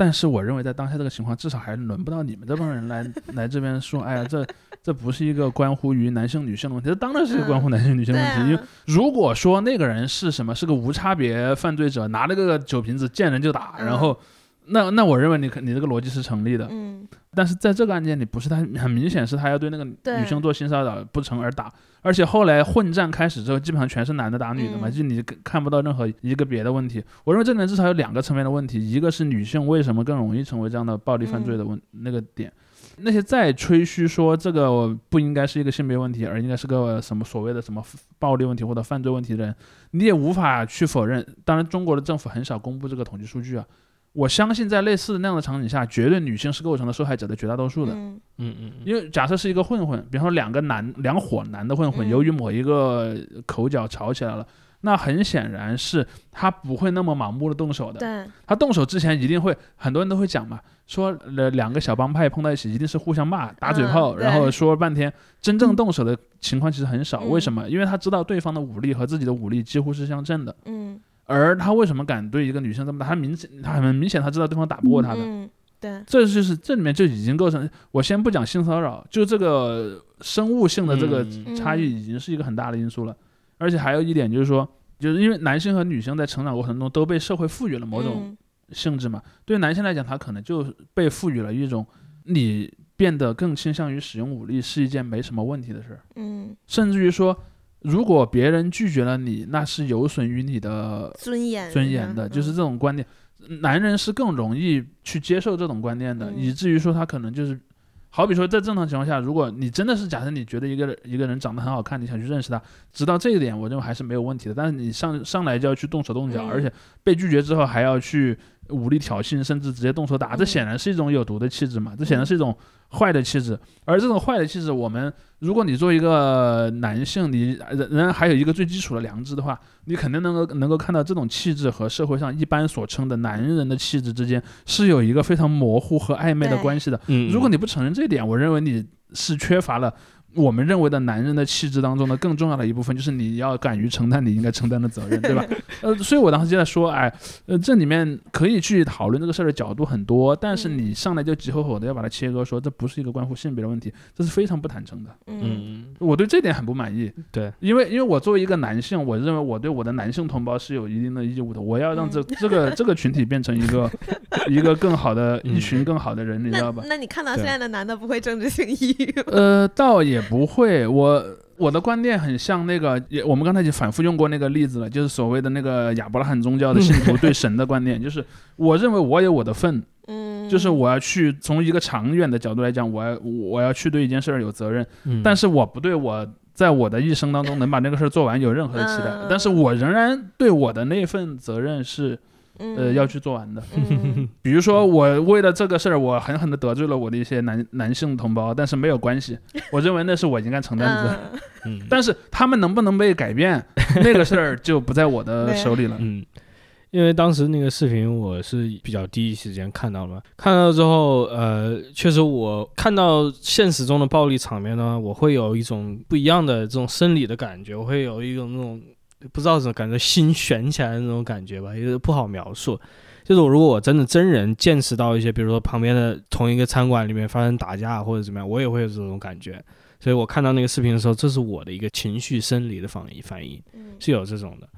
但是我认为在当下这个情况，至少还轮不到你们这帮人来 *laughs* 来这边说，哎呀，这这不是一个关乎于男性女性的问题，这当然是一个关乎男性女性的问题。因为啊如果说那个人是什么，是个无差别犯罪者，拿了个酒瓶子见人就打，嗯然后。那那我认为你可你这个逻辑是成立的，嗯但是在这个案件里不是他很明显是他要对那个女生做性骚扰不成而打，而且后来混战开始之后，基本上全是男的打女的嘛，嗯就你看不到任何一个别的问题。我认为这里面至少有两个层面的问题，一个是女性为什么更容易成为这样的暴力犯罪的问、那个点。那些再吹嘘说这个不应该是一个性别问题，而应该是个什么所谓的什么暴力问题或者犯罪问题的人，你也无法去否认。当然，中国的政府很少公布这个统计数据啊。我相信在类似的那样的场景下，绝对女性是构成了受害者的绝大多数的。嗯嗯因为假设是一个混混，比方说两个男两伙男的混混，嗯由于某一个口角吵起来了，那很显然是他不会那么盲目的动手的。对他动手之前一定会，很多人都会讲嘛，说呃两个小帮派碰到一起一定是互相骂打嘴炮，然后说半天，真正动手的情况其实很少。嗯为什么？因为他知道对方的武力和自己的武力几乎是相称的。嗯而他为什么敢对一个女生这么打？他明显，他很明显，他知道对方打不过他的。嗯对这就是这里面就已经构成，我先不讲性骚扰，就这个生物性的这个嗯差异已经是一个很大的因素了。而且还有一点就是说，就是因为男性和女性在成长过程中都被社会赋予了某种嗯性质嘛，对男性来讲，他可能就被赋予了一种你变得更倾向于使用武力是一件没什么问题的事儿，嗯甚至于说，如果别人拒绝了你，那是有损于你的尊严尊严的，就是嗯这种观念，男人是更容易去接受这种观念的，嗯以至于说他可能就是好比说，在正常情况下，如果你真的是假设你觉得一个一个人长得很好看，你想去认识他，直到这一点，我认为还是没有问题的。但是你上上来就要去动手动脚，嗯而且被拒绝之后还要去武力挑衅，甚至直接动手打，这嗯显然是一种有毒的气质嘛，这显然是一种坏的气质。而这种坏的气质，我们如果你作为一个男性，你仍仍然还有一个最基础的良知的话，你肯定能够能够看到这种气质和社会上一般所称的男人的气质之间是有一个非常模糊和暧昧的关系的。嗯，如果你不承认这一点，我认为你是缺乏了我们认为的男人的气质当中的更重要的一部分，*laughs* 就是你要敢于承担你应该承担的责任，对吧？*laughs* 呃，所以我当时就在说，哎，呃，这里面可以去讨论这个事儿的角度很多，但是你上来就急吼吼的要把它切割，说这不是一个关乎性别的问题，这是非常不坦诚的。嗯嗯，我对这点很不满意，对，因为因为我作为一个男性，我认为我对我的男性同胞是有一定的义务的，我要让这、这个这个群体变成一个 *laughs* 一个更好的一群更好的人，你知道吧那？那你看到现在的男的不会政治性抑郁吗？呃，倒也不会，我我的观念很像那个，也我们刚才已经反复用过那个例子了，就是所谓的那个亚伯拉罕宗教的信徒对神的观念，*laughs* 就是我认为我有我的份，嗯，就是我要去从一个长远的角度来讲，我要我要去对一件事儿有责任，嗯。但是我不对我在我的一生当中能把那个事儿做完有任何的期待，嗯但是我仍然对我的那份责任是呃嗯要去做完的。嗯 *laughs* 比如说，我为了这个事儿，我狠狠的得罪了我的一些男男性同胞，但是没有关系，我认为那是我应该承担的责任。*laughs* 嗯嗯但是他们能不能被改变，*laughs* 那个事儿就不在我的手里了。嗯，因为当时那个视频我是比较第一时间看到了嘛，看到之后，呃，确实我看到现实中的暴力场面呢，我会有一种不一样的这种生理的感觉，我会有一种那种不知道怎么感觉心悬起来的那种感觉吧，也不好描述。就是我如果我真的真人见识到一些，比如说旁边的同一个餐馆里面发生打架或者怎么样，我也会有这种感觉。所以我看到那个视频的时候，这是我的一个情绪生理的反应反应。嗯是有这种的。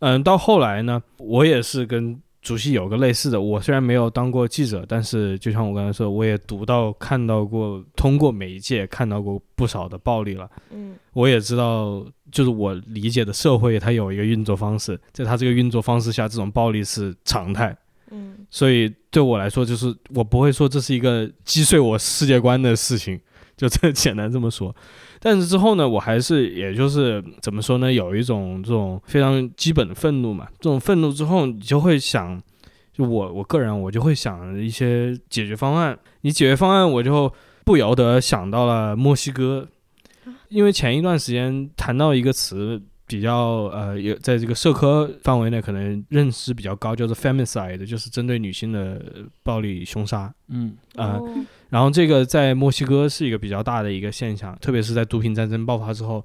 嗯，到后来呢，我也是跟主席有个类似的。我虽然没有当过记者，但是就像我刚才说，我也读到、看到过，通过媒介看到过不少的暴力了。嗯我也知道，就是我理解的社会，它有一个运作方式，在它这个运作方式下，这种暴力是常态。嗯所以对我来说，就是我不会说这是一个击碎我世界观的事情，就这 *laughs* 简单这么说。但是之后呢，我还是也就是怎么说呢，有一种这种非常基本的愤怒嘛。这种愤怒之后，你就会想，就我我个人我就会想一些解决方案。你解决方案，我就不由得想到了墨西哥，因为前一段时间谈到一个词，比较呃，有在这个社科范围内可能认识比较高，叫做 femicide，就是针对女性的暴力凶杀。嗯啊、哦然后这个在墨西哥是一个比较大的一个现象，特别是在毒品战争爆发之后，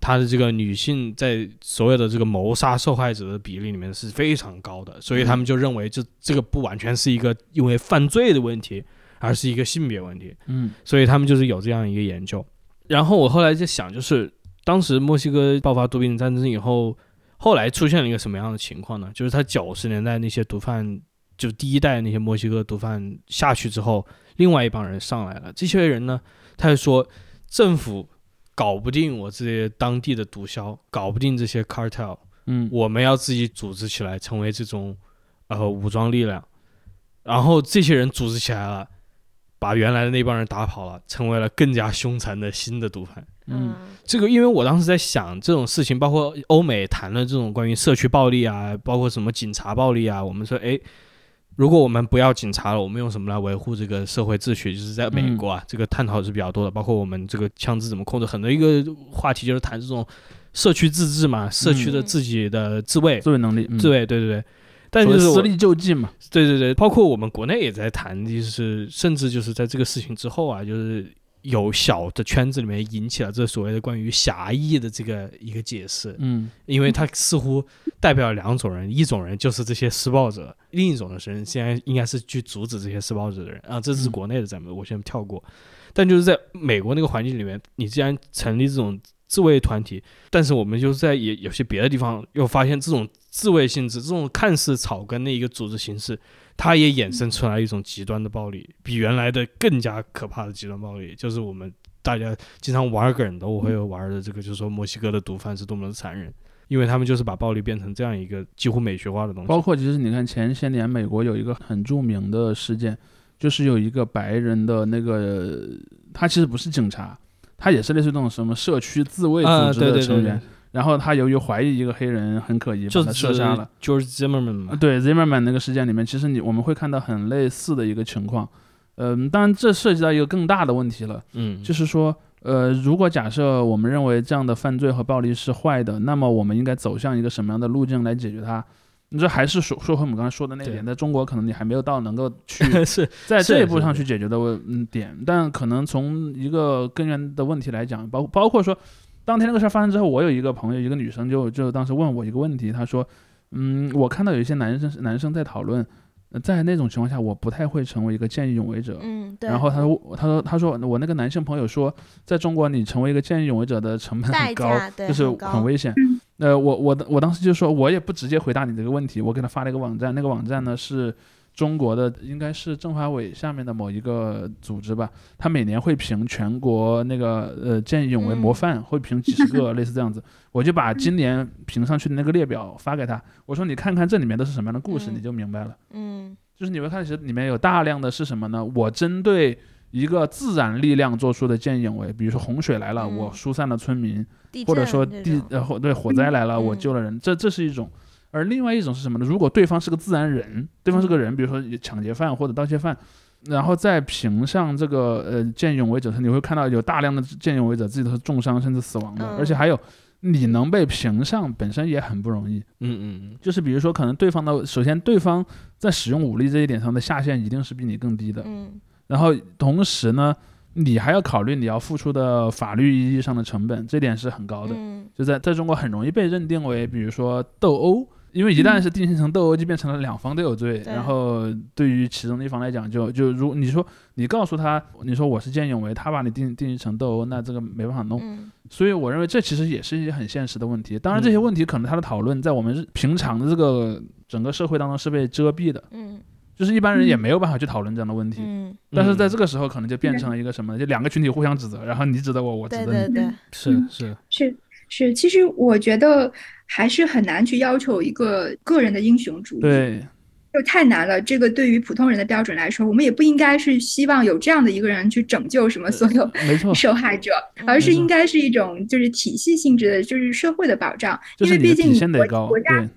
它的这个女性在所有的这个谋杀受害者的比例里面是非常高的，所以他们就认为这这个不完全是一个因为犯罪的问题，而是一个性别问题。嗯所以他们就是有这样一个研究。然后我后来就想，就是当时墨西哥爆发毒品战争以后，后来出现了一个什么样的情况呢？就是他九十年代那些毒贩，就第一代那些墨西哥毒贩下去之后，另外一帮人上来了。这些人呢，他就说政府搞不定我这些当地的毒枭，搞不定这些 cartel，嗯我们要自己组织起来，成为这种呃武装力量。然后这些人组织起来了，把原来的那帮人打跑了，成为了更加凶残的新的毒贩。嗯这个，因为我当时在想这种事情，包括欧美谈了这种关于社区暴力啊，包括什么警察暴力啊，我们说，哎，如果我们不要警察了，我们用什么来维护这个社会秩序？就是在美国啊，这个探讨是比较多的，包括我们这个枪支怎么控制，很多一个话题就是谈这种社区自治嘛，社区的嗯自己的自卫，自卫能力，嗯。自卫，对对对。但就是私力救济嘛，对对对，包括我们国内也在谈，就是甚至就是在这个事情之后啊，就是有小的圈子里面引起了这所谓的关于狭义的这个一个解释，嗯。因为它似乎代表两种人，一种人就是这些施暴者，另一种的人现在应该是去阻止这些施暴者的人。啊，这是嗯。国内的咱们我先跳过，但就是在美国那个环境里面，你既然成立这种自卫团体，但是我们就是在也有些别的地方又发现这种自卫性质，这种看似草根的一个组织形式，它也衍生出来一种极端的暴力，比原来的更加可怕的极端暴力，就是我们大家经常玩梗的，我会有玩的这个，就是说墨西哥的毒贩是多么的残忍，因为他们就是把暴力变成这样一个几乎美学化的东西。包括其实你看前些年美国有一个很著名的事件，就是有一个白人的那个，他其实不是警察，他也是类似于那种什么社区自卫啊，组织的成员。对，然后他由于怀疑一个黑人很可疑，把他就射杀了。George Zimmerman 嘛，啊对 Zimmerman 那个事件里面，其实你我们会看到很类似的一个情况。嗯，当然这涉及到一个更大的问题了，嗯，就是说，呃，如果假设我们认为这样的犯罪和暴力是坏的，那么我们应该走向一个什么样的路径来解决它？你这还是说说回我们刚才说的那对点，在中国可能你还没有到能够去 *laughs* 是在这一是是步上去解决的问嗯点，但可能从一个根源的问题来讲，包包括说，当天那个事儿发生之后，我有一个朋友，一个女生就就当时问我一个问题，她说，嗯，我看到有一些男生男生在讨论，呃在那种情况下，我不太会成为一个见义勇为者，嗯，对。然后她说，她说，她说，我那个男性朋友说，在中国你成为一个见义勇为者的成本很高，就是很危险嗯。呃，我我的我当时就说，我也不直接回答你这个问题，我给他发了一个网站，那个网站呢是中国的，应该是政法委下面的某一个组织吧，他每年会评全国那个呃见义勇为模嗯范，会评几十个 *laughs* 类似这样子，我就把今年评上去的那个列表发给他，我说你看看这里面都是什么样的故事，嗯。你就明白了。嗯。就是你会看，其实里面有大量的是什么呢？我针对一个自然力量做出的见义勇为，比如说洪水来了，嗯。我疏散了村民，或者说地呃火对火灾来了，我嗯。救了人，这这是一种。而另外一种是什么呢？如果对方是个自然人，对方是个人，比如说抢劫犯或者盗窃犯，然后在评上这个呃见义勇为者，你会看到有大量的见义勇为者自己都是重伤甚至死亡的，嗯而且还有你能被评上本身也很不容易。嗯嗯嗯，就是比如说，可能对方的首先对方在使用武力这一点上的下限一定是比你更低的，嗯然后同时呢，你还要考虑你要付出的法律意义上的成本，这点是很高的。嗯就在在中国很容易被认定为，比如说斗殴，因为一旦是定性成斗殴，就变成了两方都有罪。然后对于其中的一方来讲就，就如你说你告诉他，你说我是见义勇为，他把你定定义成斗殴，那这个没办法弄。嗯所以我认为这其实也是一些很现实的问题。当然，这些嗯问题可能他的讨论在我们平常的这个整个社会当中是被遮蔽的，嗯就是一般人也嗯没有办法去讨论这样的问题。嗯，但是在这个时候，可能就变成了一个什么？就两个群体互相指责，然后你指责我，我指责你。对对对，是是，是是，其实我觉得还是很难去要求一个个人的英雄主义，，对，就太难了。这个对于普通人的标准来说，我们也不应该是希望有这样的一个人去拯救什么所有没错，*laughs* 受害者，嗯而是应该是一种就是体系性质的，就是社会的保障。因为毕竟国线得高。国家对，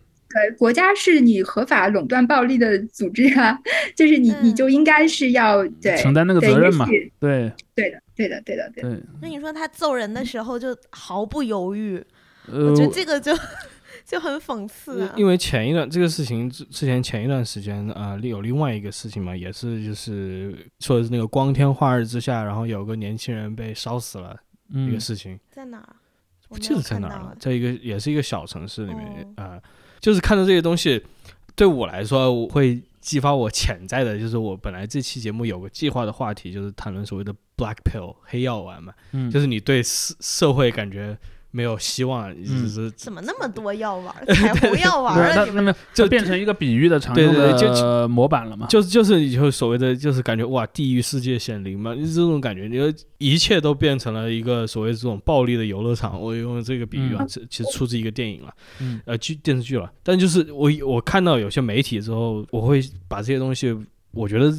呃，国家是你合法垄断暴力的组织啊，就是你你嗯就应该是要对承担那个责任嘛对对的，对的，对的，对的。对。那你说他揍人的时候就毫不犹豫，呃我觉得这个就 *laughs* 就很讽刺啊。因为前一段这个事情之之前前一段时间啊、呃有另外一个事情嘛，也是就是说的是那个光天化日之下，然后有个年轻人被烧死了一嗯个事情，在哪儿？我不记得在哪儿了，在一个也是一个小城市里面哦啊、就是看到这些东西，对我来说我会激发我潜在的，就是我本来这期节目有个计划的话题，就是谈论所谓的 black pill 黑药丸嘛，嗯，就是你对社社会感觉没有希望，嗯只是怎么那么多药丸儿？彩虹药丸对儿 *laughs* 啊？你们那就就变成一个比喻的常用对就的模板了嘛？就是就是以后所谓的就是感觉哇，地狱世界显灵嘛，就是这种感觉，你说一切都变成了一个所谓这种暴力的游乐场。我用这个比喻啊，嗯这、其实出自一个电影了，嗯呃剧电视剧了。但就是我我看到有些媒体之后，我会把这些东西，我觉得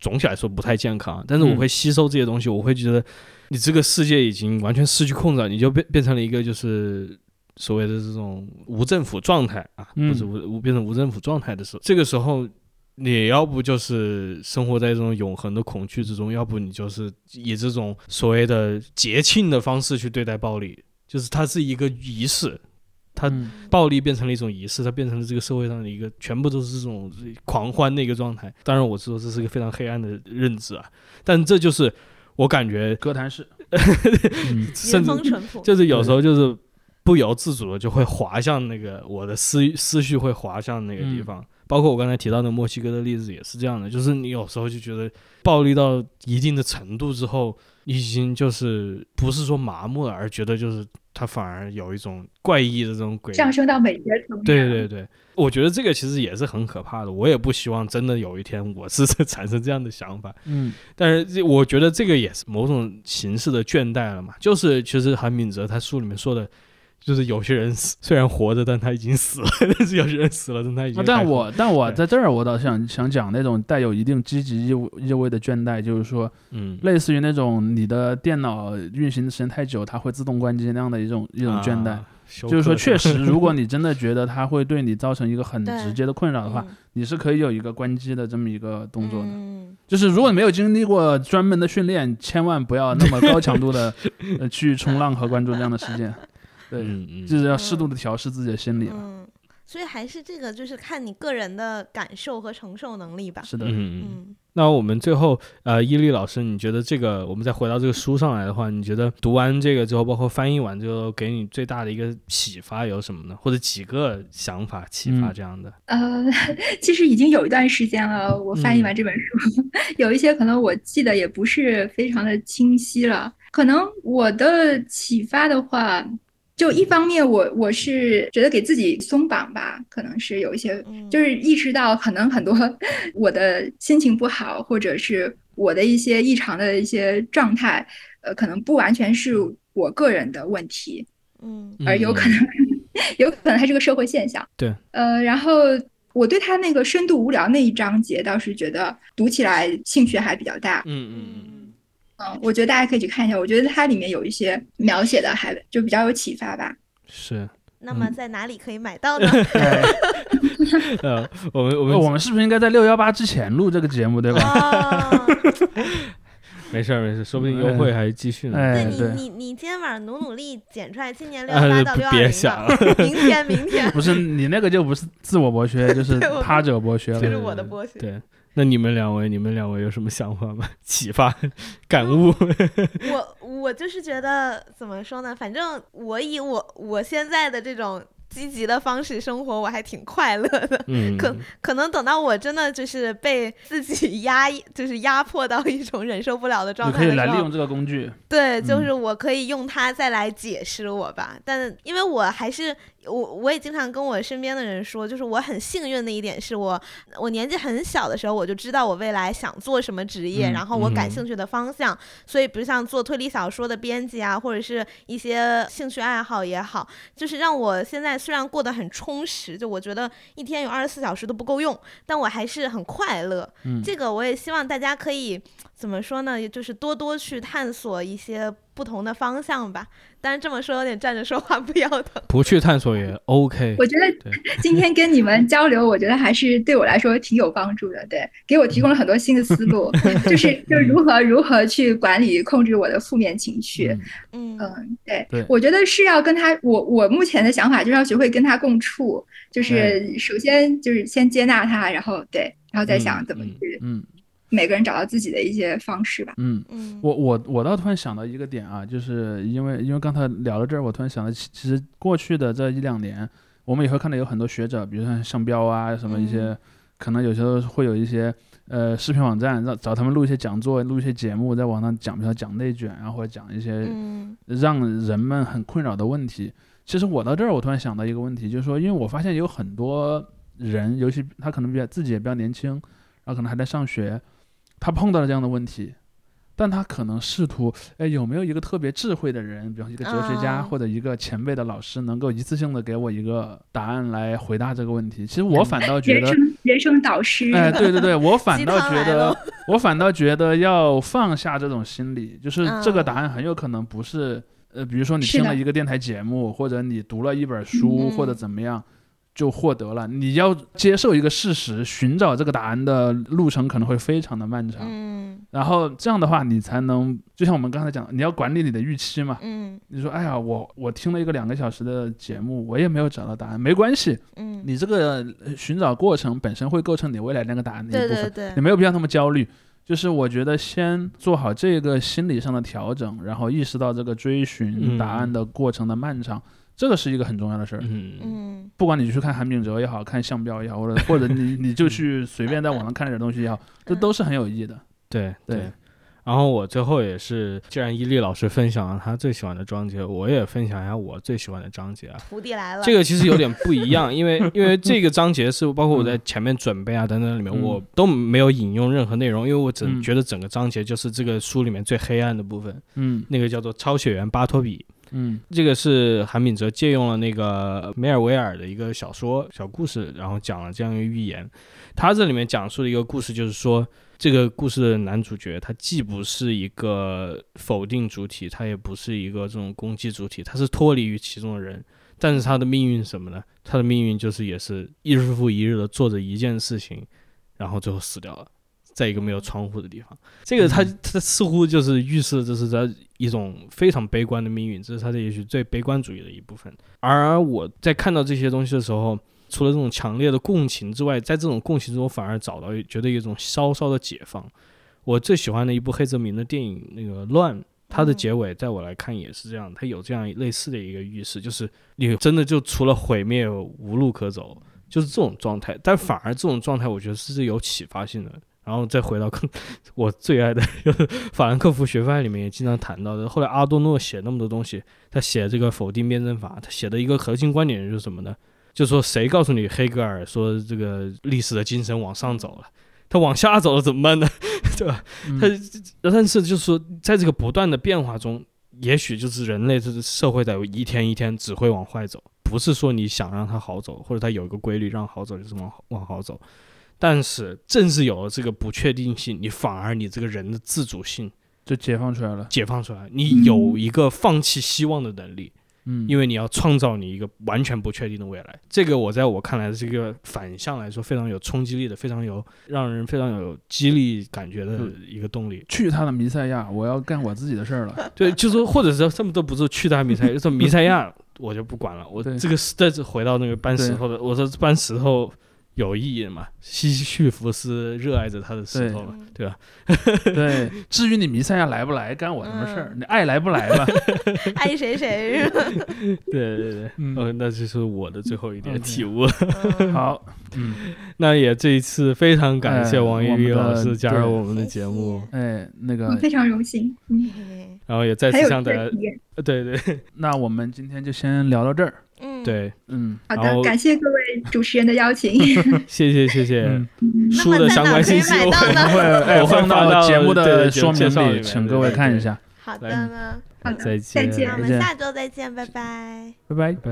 总体来说不太健康，但是我嗯会吸收这些东西，我会觉得你这个世界已经完全失去控制了，你就变变成了一个就是。所谓的这种无政府状态啊，嗯不是无无变成无政府状态的时候，这个时候你要不就是生活在这种永恒的恐惧之中，要不你就是以这种所谓的节庆的方式去对待暴力，就是它是一个仪式，它嗯暴力变成了一种仪式，它变成了这个社会上的一个全部都是这种狂欢的一个状态。当然，我知道这是一个非常黑暗的认知啊，但这就是我感觉，歌坛式，*laughs* 嗯原甚至。*laughs* 就是有时候就是不由自主的就会滑向那个我的思思绪会滑向那个地嗯方。包括我刚才提到的墨西哥的例子也是这样的，就是你有时候就觉得暴力到一定的程度之后，你已经就是不是说麻木了，而觉得就是它反而有一种怪异的这种诡异上升到美学层面。对对对，我觉得这个其实也是很可怕的。我也不希望真的有一天我是 *laughs* 产生这样的想法，嗯 *laughs* 但是这我觉得这个也是某种形式的倦怠了嘛。就是其实韩敏哲他书里面说的，就是有些人死虽然活着，但他已经死了；*laughs* 但是有些人死了，但他已经啊但我但我在这儿，我倒想想讲那种带有一定积极意味意味的倦怠，就是说，嗯类似于那种你的电脑运行的时间太久，它会自动关机那样的一种一种倦怠。啊就是说，确实，如果你真的觉得它会对你造成一个很直接的困扰的话，嗯你是可以有一个关机的这么一个动作的。嗯就是如果你没有经历过专门的训练，千万不要那么高强度的呃去冲浪和关注这样的事件。对，就是要适度的调试自己的心理了。嗯，所以还是这个，就是看你个人的感受和承受能力吧。是的，嗯嗯。嗯，那我们最后，呃，伊利老师，你觉得这个，我们再回到这个书上来的话，你觉得读完这个之后，包括翻译完之后，给你最大的一个启发有什么呢？或者几个想法启发嗯这样的？呃，*laughs* 其实已经有一段时间了，我翻译完这本书，*laughs* 有一些可能我记得也不是非常的清晰了。可能我的启发的话，就一方面我我是觉得给自己松绑吧，可能是有一些，嗯就是意识到可能很多 *laughs* 我的心情不好，或者是我的一些异常的一些状态，呃，可能不完全是我个人的问题，嗯而有可能，*laughs* 有可能它是个社会现象。对，呃，然后我对他那个深度无聊那一章节倒是觉得读起来兴趣还比较大。嗯嗯嗯嗯嗯，我觉得大家可以去看一下，我觉得它里面有一些描写的还就比较有启发吧。是，那么在哪里可以买到呢？*laughs* 哎 *laughs* 呃，我们我们呃我们是不是应该在六幺八之前录这个节目，对吧？哦，*laughs* 没事儿没事儿，说不定优惠还继续呢。哎对你你你今天晚上努努力剪出来，今年六啊幺八到不六二零别想吧，明天明天不是你那个就不是自我剥削，就是他者剥削了。就是。我的剥削。对，那你们两位，你们两位有什么想法吗？*laughs* 启发、感悟？*laughs* 我我就是觉得怎么说呢，反正我以我我现在的这种积极的方式生活，我还挺快乐的。嗯，*laughs* 可可能等到我真的就是被自己压抑，就是压迫到一种忍受不了的状你可以态的时候来利用，这个工具，对，就嗯是我可以用它再来解释我吧。但因为我还是我，我也经常跟我身边的人说，就是我很幸运的一点是我，我年纪很小的时候我就知道我未来想做什么职业，嗯然后我感嗯兴趣的方向。所以，比如像做推理小说的编辑啊，或者是一些兴趣爱好也好，就是让我现在虽然过得很充实，就我觉得一天有二十四小时都不够用，但我还是很快乐。嗯这个我也希望大家可以怎么说呢？就是多多去探索一些不同的方向吧。当然这么说有点站着说话不腰疼。*laughs* 不去探索也 OK。我觉得 *laughs* 今天跟你们交流，我觉得还是对我来说挺有帮助的。对，给我提供了很多新的思路，*laughs* 就是就是如何如何去管理控制我的负面情绪。嗯嗯嗯，对，对我觉得是要跟他，我我目前的想法就是要学会跟他共处，就是首先就是先接纳他，然后对，然后再想怎么嗯去嗯每个人找到自己的一些方式吧。嗯。嗯，我我我倒突然想到一个点啊，就是因为因为刚才聊到这儿，我突然想到，其其实过去的这一两年，我们也会看到有很多学者，比如像向彪啊，什么一些，嗯可能有时候会有一些呃视频网站让找他们录一些讲座，录一些节目，在网上讲，比如说讲内卷啊，或者讲一些嗯让人们很困扰的问题。其实我到这儿，我突然想到一个问题，就是说，因为我发现有很多人，尤其他可能比较自己也比较年轻，然后可能还在上学，他碰到了这样的问题，但他可能试图，哎，有没有一个特别智慧的人，比方一个哲学家、啊。或者一个前辈的老师，能够一次性的给我一个答案来回答这个问题？其实我反倒觉得，人生人生导师，哎，对对对，*laughs* 我反倒觉得我反倒觉得要放下这种心理，就是这个嗯答案很有可能不是，呃，比如说你听了一个电台节目，或者你读了一本书，嗯。或者怎么样。就获得了，你要接受一个事实，寻找这个答案的路程可能会非常的漫长。嗯然后这样的话，你才能就像我们刚才讲的，你要管理你的预期嘛。嗯你说，哎呀，我我听了一个两个小时的节目，我也没有找到答案，没关系，嗯，你这个呃寻找过程本身会构成你未来那个答案的一部分，对对对你，没有必要那么焦虑。就是我觉得先做好这个心理上的调整，然后意识到这个追寻答案的过程的漫长，这个是一个很重要的事儿。嗯嗯不管你去看韩炳哲也好看项标也好，或者 *laughs* 或者你你就去随便在网上看点东西也好，这都是很有意义的。对对对。然后我最后也是，既然伊利老师分享了他最喜欢的章节，我也分享一下我最喜欢的章节啊。徒弟来了，这个其实有点不一样，*laughs* 因为因为这个章节是包括我在前面准备啊等等里面，嗯我都没有引用任何内容，因为我整嗯觉得整个章节就是这个书里面最黑暗的部分，嗯那个叫做超血缘巴托比。嗯这个是韩炳哲借用了那个梅尔维尔的一个小说小故事，然后讲了这样一个寓言。他这里面讲述的一个故事，就是说这个故事的男主角他既不是一个否定主体，他也不是一个这种攻击主体，他是脱离于其中的人。但是他的命运什么呢？他的命运就是也是日复一日的做着一件事情，然后最后死掉了。在一个没有窗户的地方，这个他他似乎就是预示这是他一种非常悲观的命运，这是他的也许最悲观主义的一部分。而我在看到这些东西的时候，除了这种强烈的共情之外，在这种共情中，我反而找到觉得一种稍稍的解放。我最喜欢的一部黑泽明的电影《那个乱》，它的结尾在我来看也是这样，它有这样类似的一个预示，就是你真的就除了毁灭无路可走，就是这种状态。但反而这种状态，我觉得是有启发性的。然后再回到更我最爱的就是 *laughs* 法兰克福学派里面也经常谈到的。后来阿多诺写那么多东西，他写这个否定辩证法，他写的一个核心观点就是什么呢？就是说谁告诉你黑格尔说这个历史的精神往上走了，他往下走了怎么办呢？*laughs* 对吧？嗯他但是就是说，在这个不断的变化中，也许就是人类这个社会在一天一天只会往坏走，不是说你想让它好走，或者它有一个规律让好走就是往往好走。但是正是有了这个不确定性，你反而你这个人的自主性就解放出来了。解放出来，你有一个放弃希望的能力，嗯，因为你要创造你一个完全不确定的未来。这个我在我看来是一个反向来说非常有冲击力的，非常有让人非常有激励感觉的一个动力。去他的弥赛亚，我要干我自己的事儿了。对，就是说或者是这么都不是去他弥赛亚，就是弥赛亚 *laughs* 我就不管了，我对这个是这次回到那个搬石头的，我说搬石头。有意义的嘛？西绪弗斯热爱着他的石头嘛，对吧？*laughs* 对，至于你弥赛亚来不来，干我什么事儿？你爱来不来吧？*laughs* 爱谁谁是吧？*laughs* 对对对，嗯哦，那就是我的最后一点体悟。嗯好，嗯，那也这一次非常感谢哎王一丽我们的老师加入我们的节目，哎，那个嗯，非常荣幸。嗯，然后也再次向大家对对那我们今天就先聊到这儿。嗯，对，嗯，好的，感谢各位主持人的邀请。*laughs* 谢谢谢谢嗯。书的相关信息我会哎 *laughs* 我会放到节目的说明里，请各位看一下。好的好的，再再见我们下周再见，拜拜。拜拜。拜。